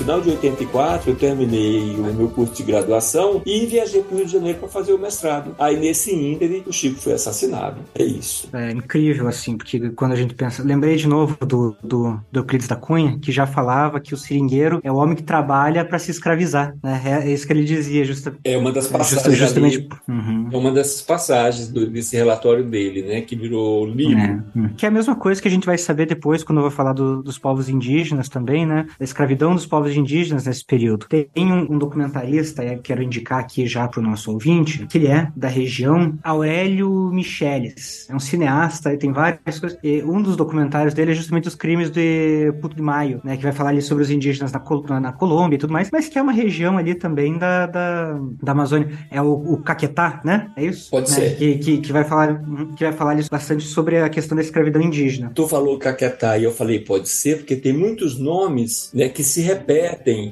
Final de 84, eu terminei o meu curso de graduação e viajei para o Rio de Janeiro para fazer o mestrado. Aí nesse ínterim, o Chico foi assassinado. É isso. É incrível, assim, porque quando a gente pensa. Lembrei de novo do, do, do Euclides da Cunha, que já falava que o seringueiro é o homem que trabalha para se escravizar. Né? É isso que ele dizia, justamente. É uma das passagens. justamente. ali, Uhum. É uma dessas passagens do- desse relatório dele, né? Que virou livro. É, hum. Que é a mesma coisa que a gente vai saber depois, quando eu vou falar do- dos povos indígenas também, né? Da escravidão dos povos indígenas nesse período. Tem um, um documentarista, é, quero indicar aqui já para o nosso ouvinte, que ele é da região, Aurélio Micheles. É um cineasta e tem várias coisas. E um dos documentários dele é justamente os crimes de Puto de Maio, né? Que vai falar ali sobre os indígenas na, Col- na, na Colômbia e tudo mais, mas que é uma região ali também da, da, da Amazônia. É o, o Caquetá, né? É isso? Pode Né? ser. Que, que, que vai falar, que vai falar bastante sobre a questão da escravidão indígena. Tu falou Caquetá e eu falei pode ser, porque tem muitos nomes né, que se repetem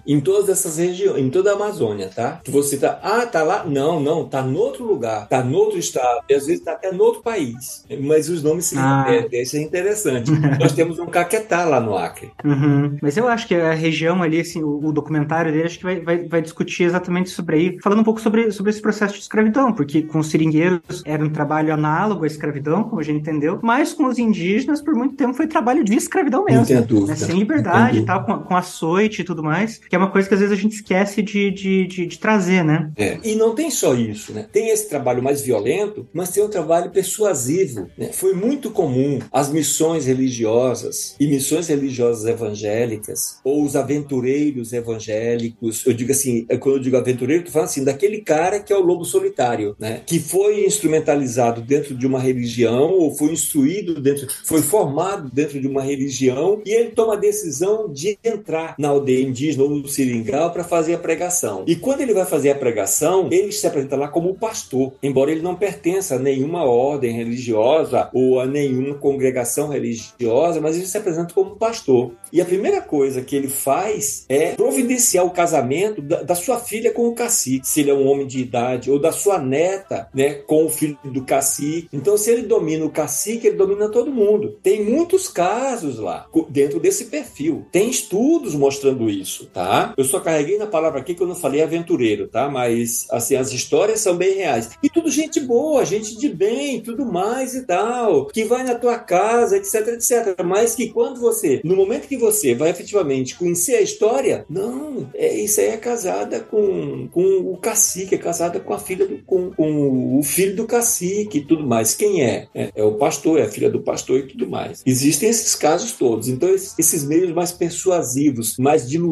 em todas essas regiões, em toda a Amazônia, tá? Que você tá, ah, tá lá? Não, não, tá no outro lugar, tá no outro estado, e às vezes tá até no outro país. Mas os nomes se Ah. repetem, isso é interessante. [laughs] Nós temos um Caquetá lá no Acre. Uhum. Mas eu acho que a região ali, assim, o, o documentário dele, acho que vai, vai, vai discutir exatamente sobre aí, falando um pouco sobre, sobre esse processo de escravidão, porque com os seringueiros era um trabalho análogo à escravidão, como a gente entendeu, mas com os indígenas, por muito tempo, foi trabalho de escravidão mesmo. Não né? dúvida. Sem Não liberdade tal, com, com açoite e tudo mais, que é uma coisa que às vezes a gente esquece de, de, de, de trazer, né? É. E não tem só isso, né? Tem esse trabalho mais violento, mas tem um trabalho persuasivo. Né? Foi muito comum as missões religiosas e missões religiosas evangélicas, ou os aventureiros evangélicos. Eu digo assim, é, quando eu digo aventureiro, tô falando assim, daquele cara que é o lobo solitário, né? Que foi instrumentalizado dentro de uma religião, ou foi instruído dentro, foi formado dentro de uma religião, e ele toma a decisão de entrar na aldeia indígena ou no seringal para fazer a pregação. E quando ele vai fazer a pregação, ele se apresenta lá como pastor, embora ele não pertença a nenhuma ordem religiosa ou a nenhuma congregação religiosa, mas ele se apresenta como pastor. E a primeira coisa que ele faz é providenciar o casamento da, da sua filha com o cacique, se ele é um homem de idade, ou da sua neta, né, com o filho do cacique. Então, se ele domina o cacique, ele domina todo mundo. Tem muitos casos lá dentro desse perfil. Tem estudos mostrando isso, tá? Eu só carreguei na palavra aqui que eu não falei aventureiro, tá? Mas assim, as histórias são bem reais. E tudo gente boa, gente de bem, tudo mais e tal, que vai na tua casa, etc, etc. Mas que quando você, no momento que você vai efetivamente conhecer a história, não, é isso aí é casada com, com o cacique, é casada com a filha do, com, com o filho do cacique e tudo mais. Quem é? é? é o pastor, é a filha do pastor e tudo mais. Existem esses casos todos. Então, es- esses meios mais persuasivos, mais diluídos,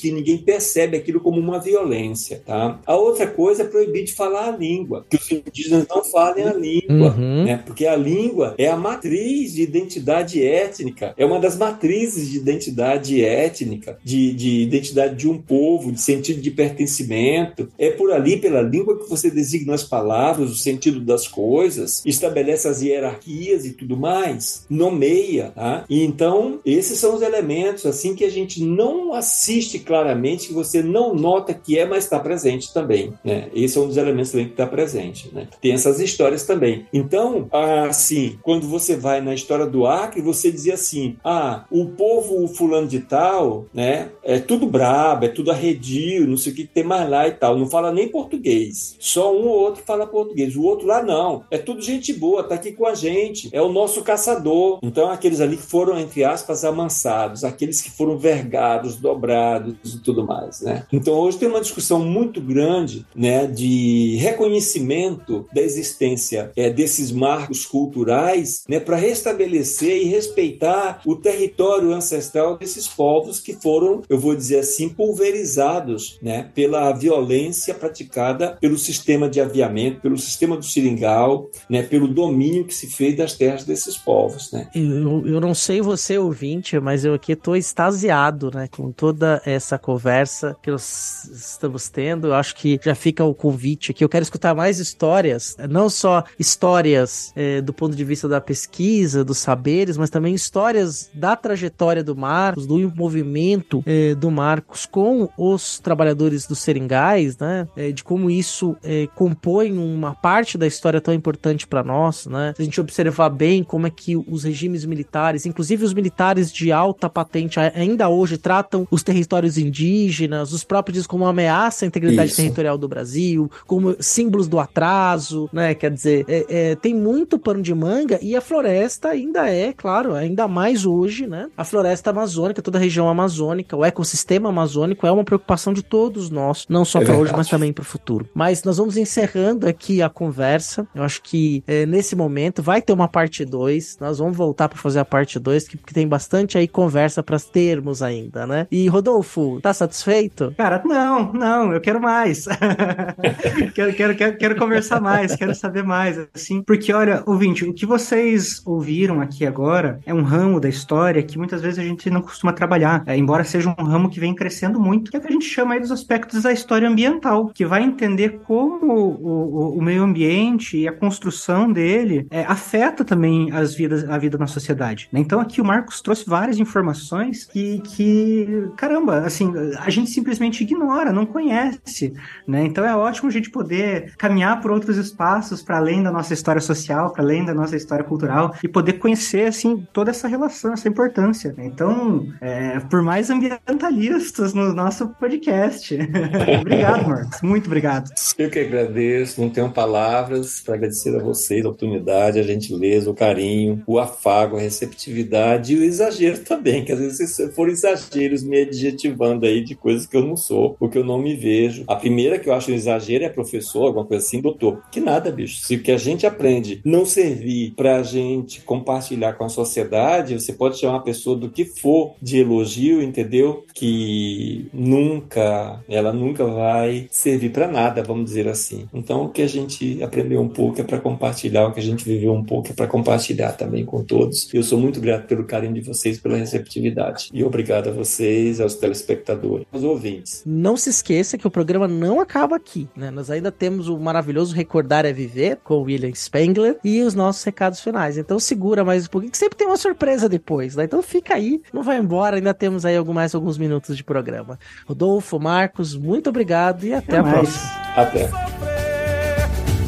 que ninguém percebe aquilo como uma violência, tá? A outra coisa é proibir de falar a língua, que os indígenas não falem a língua, Uhum. né? Porque a língua é a matriz de identidade étnica, é uma das matrizes de identidade étnica, de, de identidade de um povo, de sentido de pertencimento. É por ali, pela língua, que você designa as palavras, o sentido das coisas, estabelece as hierarquias e tudo mais, nomeia, tá? E então, esses são os elementos, assim, que a gente não assiste claramente, que você não nota que é, mas está presente também, né? Esse é um dos elementos também que está presente, né? Tem essas histórias também. Então, assim, quando você vai na história do Acre, você dizia assim, ah, o povo fulano de tal, né? É tudo brabo, é tudo arredio, não sei o que tem mais lá e tal. Não fala nem português. Só um ou outro fala português. O outro lá não. É tudo gente boa, tá aqui com a gente. É o nosso caçador. Então, aqueles ali que foram, entre aspas, amansados, aqueles que foram vergados, dobrados e tudo mais, né? Então, hoje tem uma discussão muito grande, né, de reconhecimento da existência é, desses marcos culturais, né, para restabelecer e respeitar o território ancestral desses povos que foram, eu vou dizer assim, pulverizados, né, pela violência praticada pelo sistema de aviamento, pelo sistema do seringal, né, pelo domínio que se fez das terras desses povos, né? Eu, eu não sei você, ouvinte, mas eu aqui estou extasiado, né, com toda essa conversa que nós estamos tendo. Eu acho que já fica o convite aqui. Eu quero escutar mais histórias, não só histórias é, do ponto de vista da pesquisa, dos saberes, mas também histórias da trajetória do Marcos, do movimento é, do Marcos com os trabalhadores dos seringais, né, é, de como isso compõe uma parte da história tão importante para nós, né? Se a gente observar bem como é que os regimes militares, inclusive os militares de alta patente, ainda hoje tratam os territórios indígenas, os próprios como uma ameaça à integridade isso. territorial do Brasil, como símbolos do atraso, né? Quer dizer, é, é, tem muito pano de manga e a floresta ainda é, claro, ainda mais hoje, né? A floresta amazônica, toda a região amazônica, o ecossistema amazônico é uma preocupação de todos nós, não só é para hoje, mas também para o futuro. Mas nós vamos encerrando aqui a conversa. Eu acho que é, nesse momento vai ter uma parte 2. Nós vamos voltar para fazer a parte 2, porque tem bastante aí conversa para termos ainda, né? E Rodolfo, tá satisfeito? Cara, não, não, eu quero mais. [laughs] quero, quero, quero, quero conversar mais, quero saber mais, assim, porque olha, ouvinte, o que vocês ouviram aqui agora é um ramo da história que muitas vezes a gente não costuma trabalhar, é, embora seja um ramo que vem crescendo muito, que é o que a gente chama aí dos aspectos da história ambiental, que vai entender como o, o, o meio ambiente e a construção dele é, afeta também as vidas, a vida na sociedade. Né? Então aqui o Marcos trouxe várias informações que, que, caramba, assim, a gente simplesmente ignora, não conhece, né? Então é ótimo a gente poder caminhar por outros espaços para além da nossa história social, para além da nossa história cultural e poder conhecer, assim, toda essa relação, essa importância. Né? Então, é, por mais ambientalistas no nosso podcast. [laughs] obrigado, Marcos. Muito obrigado. Eu que agradeço, não tenho palavras para agradecer a vocês a oportunidade, a gentileza, o carinho, o afago, a receptividade e o exagero também, que às vezes foram exageros adjetivando aí de coisas que eu não sou, porque eu não me vejo. A primeira que eu acho um exagero é professor, alguma coisa assim, doutor. Que nada, bicho. Se o que a gente aprende não servir para a gente compartilhar com a sociedade, você pode chamar a pessoa do que for de elogio, entendeu? Que nunca, ela nunca vai servir para nada, vamos dizer assim. Então, o que a gente aprendeu um pouco é para compartilhar, o que a gente viveu um pouco é para compartilhar também com todos. Eu sou muito grato pelo carinho de vocês, pela receptividade. E obrigado a vocês, aos telespectadores, aos ouvintes. Não se esqueça que o programa não acaba aqui, né? Nós ainda temos o maravilhoso Recordar é Viver com o William Spengler e os nossos recados finais. Então segura mais um pouquinho, que sempre tem uma surpresa depois, né? Então fica aí, não vai embora, ainda temos aí mais alguns minutos de programa. Rodolfo, Marcos, muito obrigado e até, até a mais. próxima. Até.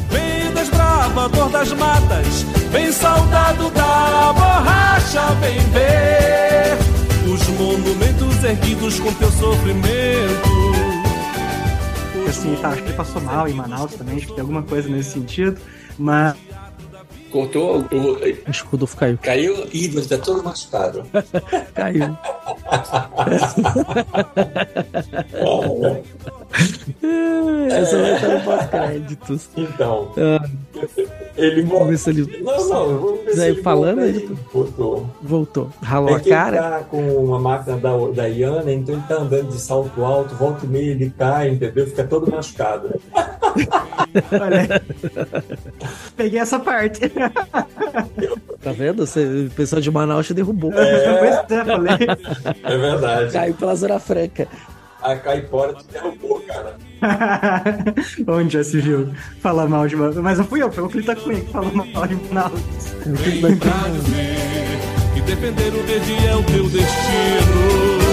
Vem desbravador das matas, vem saudado da borracha, vem ver os monumentos erguidos com teu sofrimento. Assim, tá, acho que passou mal em Manaus também, acho que tem alguma coisa nesse sentido, mas Cortou? O... Acho que o Rodolfo caiu. Caiu? Ih, mas tá todo machucado. [laughs] caiu. [laughs] Essa vai estar no pós-créditos. Então. Ah. Ele Vamos se ele. Não, não, vou ver se ele falando volta ele... Voltou. Voltou. Ralou é a cara. Ele tá com uma máquina da, da Iana, então ele tá andando de salto alto, volta e meia ele cai, entendeu? Fica todo machucado. [laughs] Olha Peguei essa parte. Tá vendo? Você, o pessoal de Manaus te derrubou. É, é verdade. Caiu pela Zona Franca. A caipora te derrubou, cara. Onde já se viu falar mal de Manaus? Mas não fui eu, foi o Clita Cunha que falou mal de Manaus. E defender o verde é o teu destino.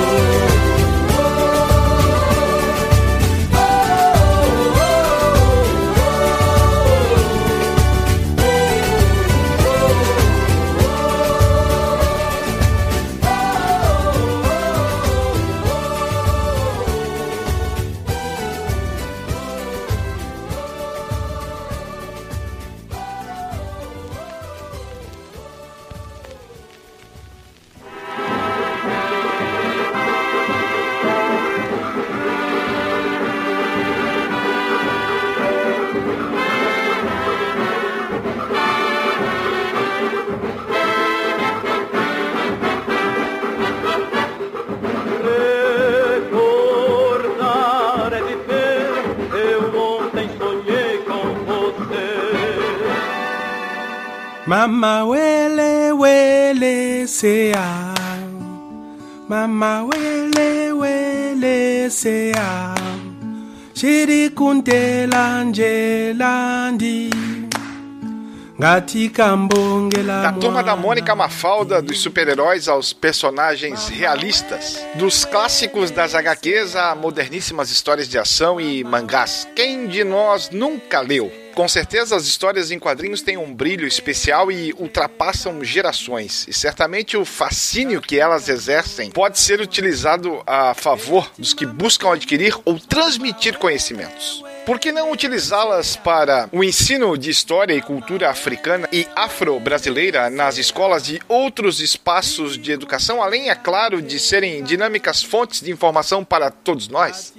Da turma da Mônica Mafalda, dos super-heróis aos personagens realistas, dos clássicos das HQs a moderníssimas histórias de ação e mangás. Quem de nós nunca leu? Com certeza as histórias em quadrinhos têm um brilho especial e ultrapassam gerações. E certamente o fascínio que elas exercem pode ser utilizado a favor dos que buscam adquirir ou transmitir conhecimentos. Por que não utilizá-las para o ensino de história e cultura africana e afro-brasileira nas escolas e outros espaços de educação, além, é claro, de serem dinâmicas fontes de informação para todos nós?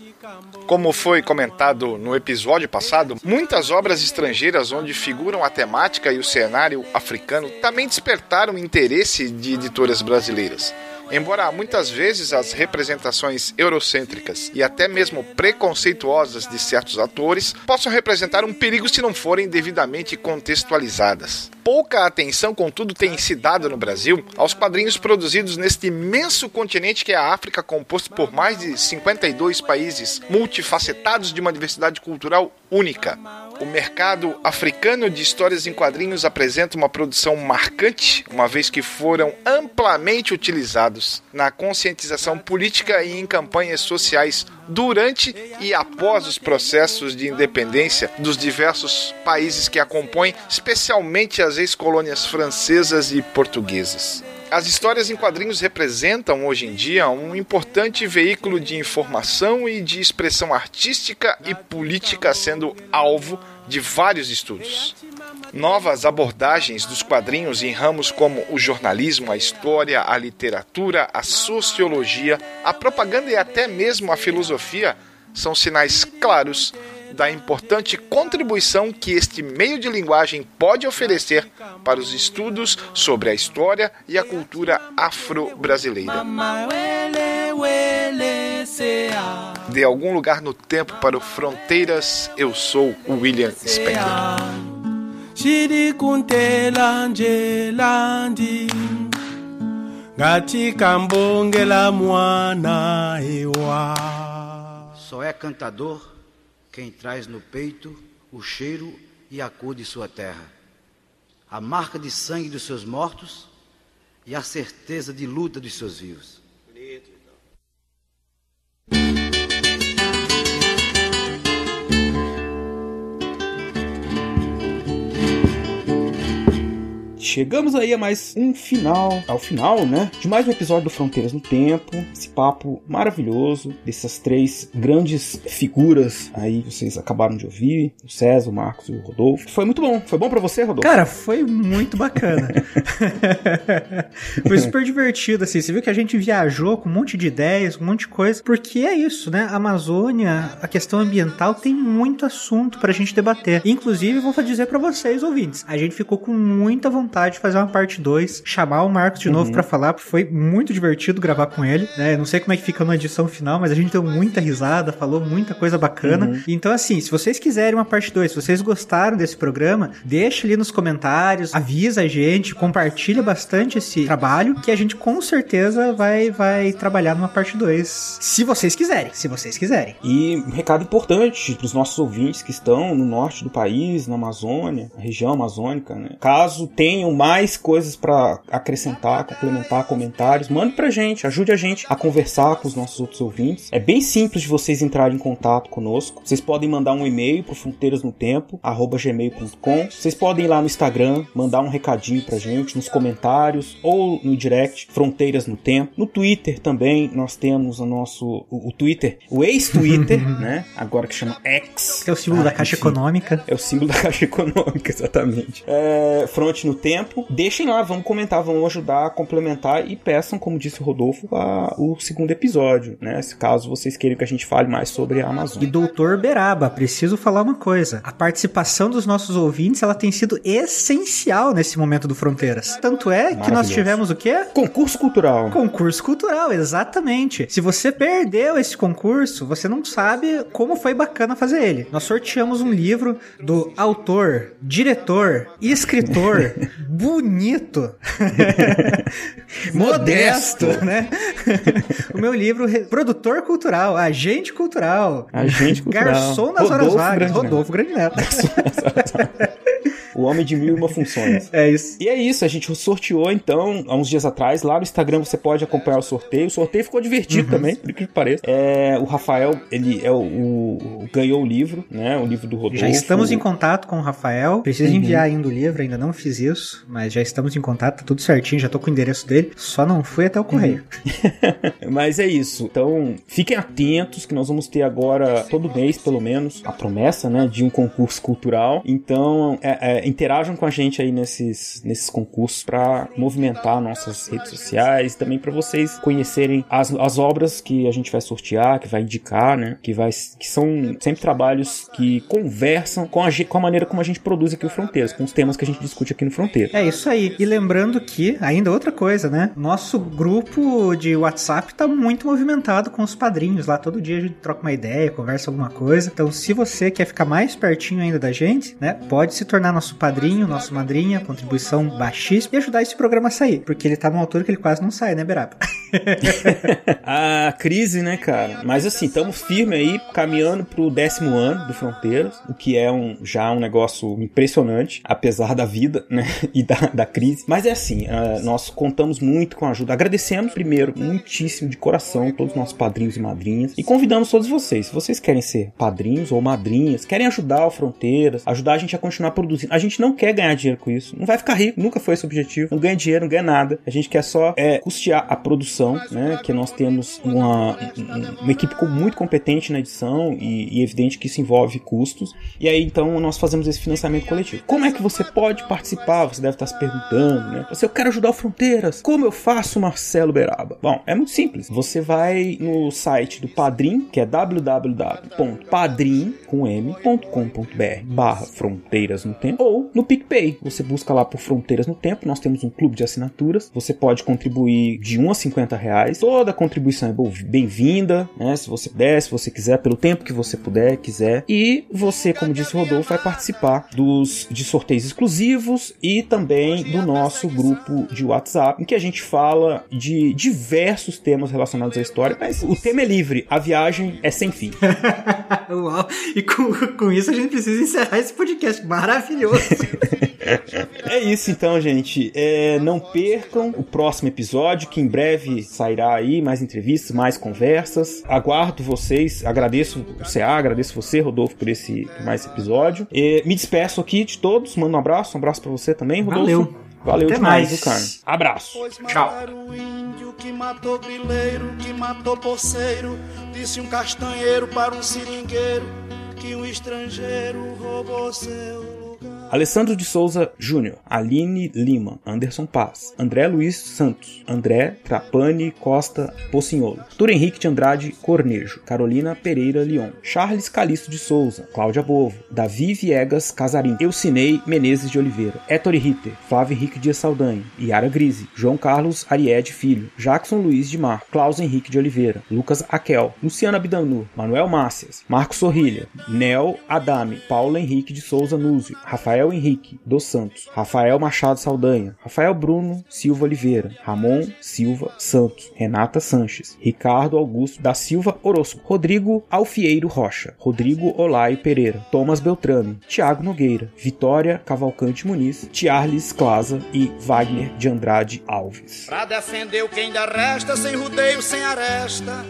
Como foi comentado no episódio passado, muitas obras estrangeiras onde figuram a temática e o cenário africano também despertaram interesse de editoras brasileiras. Embora muitas vezes as representações eurocêntricas e até mesmo preconceituosas de certos atores possam representar um perigo se não forem devidamente contextualizadas. Pouca atenção, contudo, tem se dado no Brasil aos quadrinhos produzidos neste imenso continente que é a África, composto por mais de 52 países multifacetados de uma diversidade cultural única. O mercado africano de histórias em quadrinhos apresenta uma produção marcante, uma vez que foram amplamente utilizados na conscientização política e em campanhas sociais durante e após os processos de independência dos diversos países que a compõem, especialmente as ex-colônias francesas e portuguesas. As histórias em quadrinhos representam hoje em dia um importante veículo de informação e de expressão artística e política, sendo alvo de vários estudos. Novas abordagens dos quadrinhos em ramos como o jornalismo, a história, a literatura, a sociologia, a propaganda e até mesmo a filosofia são sinais claros da importante contribuição que este meio de linguagem pode oferecer para os estudos sobre a história e a cultura afro-brasileira. De algum lugar no tempo para o Fronteiras, eu sou o William Spengler. Só é cantador quem traz no peito o cheiro e a cor de sua terra, a marca de sangue dos seus mortos e a certeza de luta dos seus vivos. Chegamos aí a mais um final, ao final, né? De mais um episódio do Fronteiras no Tempo. Esse papo maravilhoso dessas três grandes figuras aí que vocês acabaram de ouvir: o César, o Marcos e o Rodolfo. Foi muito bom. Foi bom para você, Rodolfo? Cara, foi muito bacana. [laughs] foi super divertido, assim. Você viu que a gente viajou com um monte de ideias, com um monte de coisa. Porque é isso, né? A Amazônia, a questão ambiental, tem muito assunto pra gente debater. Inclusive, vou dizer para vocês, ouvintes, a gente ficou com muita vontade de fazer uma parte 2, chamar o Marcos de novo Uhum. para falar, porque foi muito divertido gravar com ele, né? Não sei como é que fica na edição final, mas a gente deu muita risada, falou muita coisa bacana. Uhum. Então, assim, se vocês quiserem uma parte 2, se vocês gostaram desse programa, deixa ali nos comentários, avisa a gente, compartilha bastante esse trabalho, que a gente com certeza vai, vai trabalhar numa parte 2. Se vocês quiserem, se vocês quiserem. E um recado importante para os nossos ouvintes que estão no norte do país, na Amazônia, na região amazônica, né? Caso tenham mais coisas para acrescentar, complementar, comentários, mande pra gente, ajude a gente a conversar com os nossos outros ouvintes. É bem simples de vocês entrarem em contato conosco. Vocês podem mandar um e-mail pro fronteirasnotempo@gmail.com. Vocês podem ir lá no Instagram, mandar um recadinho pra gente nos comentários ou no direct Fronteiras no Tempo. No Twitter também nós temos o nosso o, o Twitter, o ex-Twitter, [laughs] né? Agora que chama X. Que é o símbolo da Caixa Econômica. É o símbolo da Caixa Econômica, [laughs] exatamente. É, Fronte no Tempo. Deixem lá, vamos comentar, vamos ajudar a complementar e peçam, como disse o Rodolfo, a- o segundo episódio, né? Se caso vocês queiram que a gente fale mais sobre a Amazônia. E doutor Beraba, preciso falar uma coisa. A participação dos nossos ouvintes, ela tem sido essencial nesse momento do Fronteiras. Tanto é que nós tivemos o quê? Concurso cultural. Concurso cultural, exatamente. Se você perdeu esse concurso, você não sabe como foi bacana fazer ele. Nós sorteamos um livro do autor, diretor e escritor [laughs] bonito, [laughs] modesto, né? o meu livro, produtor cultural, agente cultural, Agente cultural. garçom nas horas Rodolfo vagas, Grande Neto. Rodolfo Grande Neto. [laughs] O homem de mil e uma funções. É isso. E é isso, a gente sorteou então, há uns dias atrás, lá no Instagram você pode acompanhar o sorteio. O sorteio ficou divertido também, por incrível que pareça. É, o Rafael, ele é o, o- ganhou o livro, né? O livro do Rodolfo. Já estamos em contato com o Rafael. Preciso Uhum. enviar ainda o livro, ainda não fiz isso, mas já estamos em contato, tá tudo certinho, já tô com o endereço dele, só não fui até o correio. [laughs] Mas é isso. Então, fiquem atentos que nós vamos ter agora, todo mês, pelo menos, a promessa, né, de um concurso cultural. Então, é, é, interajam com a gente aí nesses, nesses concursos para movimentar nossas redes sociais, também para vocês conhecerem as, as obras que a gente vai sortear, que vai indicar, né, que, vai, que são sempre trabalhos que conversam com a, com a maneira como a gente produz aqui o Fronteiras, com os temas que a gente discute aqui no Fronteira. É isso aí. E lembrando que, ainda outra coisa, né? Nosso grupo de WhatsApp tá muito movimentado com os padrinhos lá. Todo dia a gente troca uma ideia, conversa alguma coisa. Então, se você quer ficar mais pertinho ainda da gente, né? Pode se tornar nosso padrinho, nosso madrinha, contribuição baixíssima e ajudar esse programa a sair. Porque ele tá numa altura que ele quase não sai, né, Beraba? [laughs] a crise, né, cara? Mas assim, estamos firme aí, caminhando pro décimo ano do Fronteiras, o que é um, já um negócio impressionante, apesar da vida, [laughs] né, e da, da crise. Mas é assim, ah, nós contamos muito com a ajuda. Agradecemos primeiro, muitíssimo de coração, todos os nossos padrinhos e madrinhas, e convidamos todos vocês. Se vocês querem ser padrinhos ou madrinhas, querem ajudar o Fronteiras, ajudar a gente a continuar produzindo. A gente não quer ganhar dinheiro com isso, não vai ficar rico, nunca foi esse objetivo. Não ganha dinheiro, não ganha nada. A gente quer só é, custear a produção, né? Que nós temos uma, um- uma equipe muito competente na edição e, e evidente que isso envolve custos. E aí então nós fazemos esse financiamento coletivo. Como é que você pode participar? Você deve estar se perguntando, né? Você, eu quero ajudar o Fronteiras. Como eu faço, Marcelo Beraba? Bom, é muito simples. Você vai no site do Padrim, que é www.padrim com m.com.br barra Fronteiras no Tempo, ou no PicPay. Você busca lá por Fronteiras no Tempo. Nós temos um clube de assinaturas. Você pode contribuir de 1 a 50 reais. Toda contribuição é bem-vinda, né? Se você puder, se você quiser, pelo tempo que você puder, quiser. E você, como disse o Rodolfo, vai participar dos de sorteios exclusivos e também do nosso grupo de WhatsApp, em que a gente fala de diversos temas relacionados à história, mas o tema é livre, a viagem é sem fim. [laughs] Uau. E com, com isso a gente precisa encerrar esse podcast maravilhoso. É isso então, gente. É, não percam o próximo episódio, que em breve sairá aí mais entrevistas, mais conversas. Aguardo vocês, agradeço o CA, agradeço você, Rodolfo, por esse por mais episódio. É, me despeço aqui de todos, mando um abraço, um abraço pra você também, Rodolfo. Valeu. Valeu Até demais, mais. cara? Abraço. Tchau. o índio que matou grileiro, que matou poceiro, disse um castanheiro para um seringueiro que um estrangeiro roubou seu Alessandro de Souza Júnior, Aline Lima, Anderson Paz, André Luiz Santos, André Trapani Costa Pocinholo, Arthur Henrique de Andrade Cornejo, Carolina Pereira Leon, Charles Calisto de Souza, Cláudia Bovo, Davi Viegas Casarim, Eucinei Menezes de Oliveira, Ettore Ritter, Flávio Henrique Dias Saldanha, Yara Grise, João Carlos Ariede Filho, Jackson Luiz de Mar, Klaus Henrique de Oliveira, Lucas Aquel, Luciana Bidanur, Manuel Mácias, Marcos Sorrilha, Nel Adame, Paulo Henrique de Souza Núzio, Rafael Henrique dos Santos, Rafael Machado Saldanha, Rafael Bruno Silva Oliveira, Ramon Silva Santos, Renata Sanches, Ricardo Augusto da Silva Orozco, Rodrigo Alfieiro Rocha, Rodrigo Olaio Pereira, Thomas Beltrame, Tiago Nogueira, Vitória Cavalcante Muniz, Charles Claza e Wagner de Andrade Alves. Pra defender o que ainda resta, sem rodeio, sem aresta.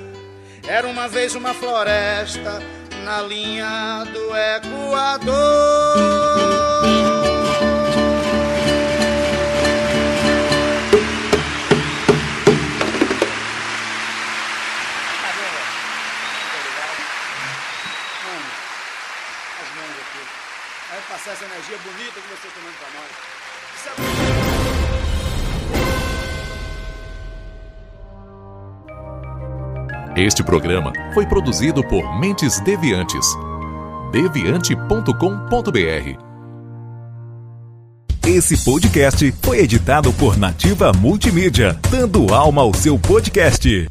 Era uma vez uma floresta na linha do Equador. Vai passar essa energia bonita que você tomando pra nós. Este programa foi produzido por Mentes Deviantes. deviante.com.br. Esse podcast foi editado por Nativa Multimídia, dando alma ao seu podcast.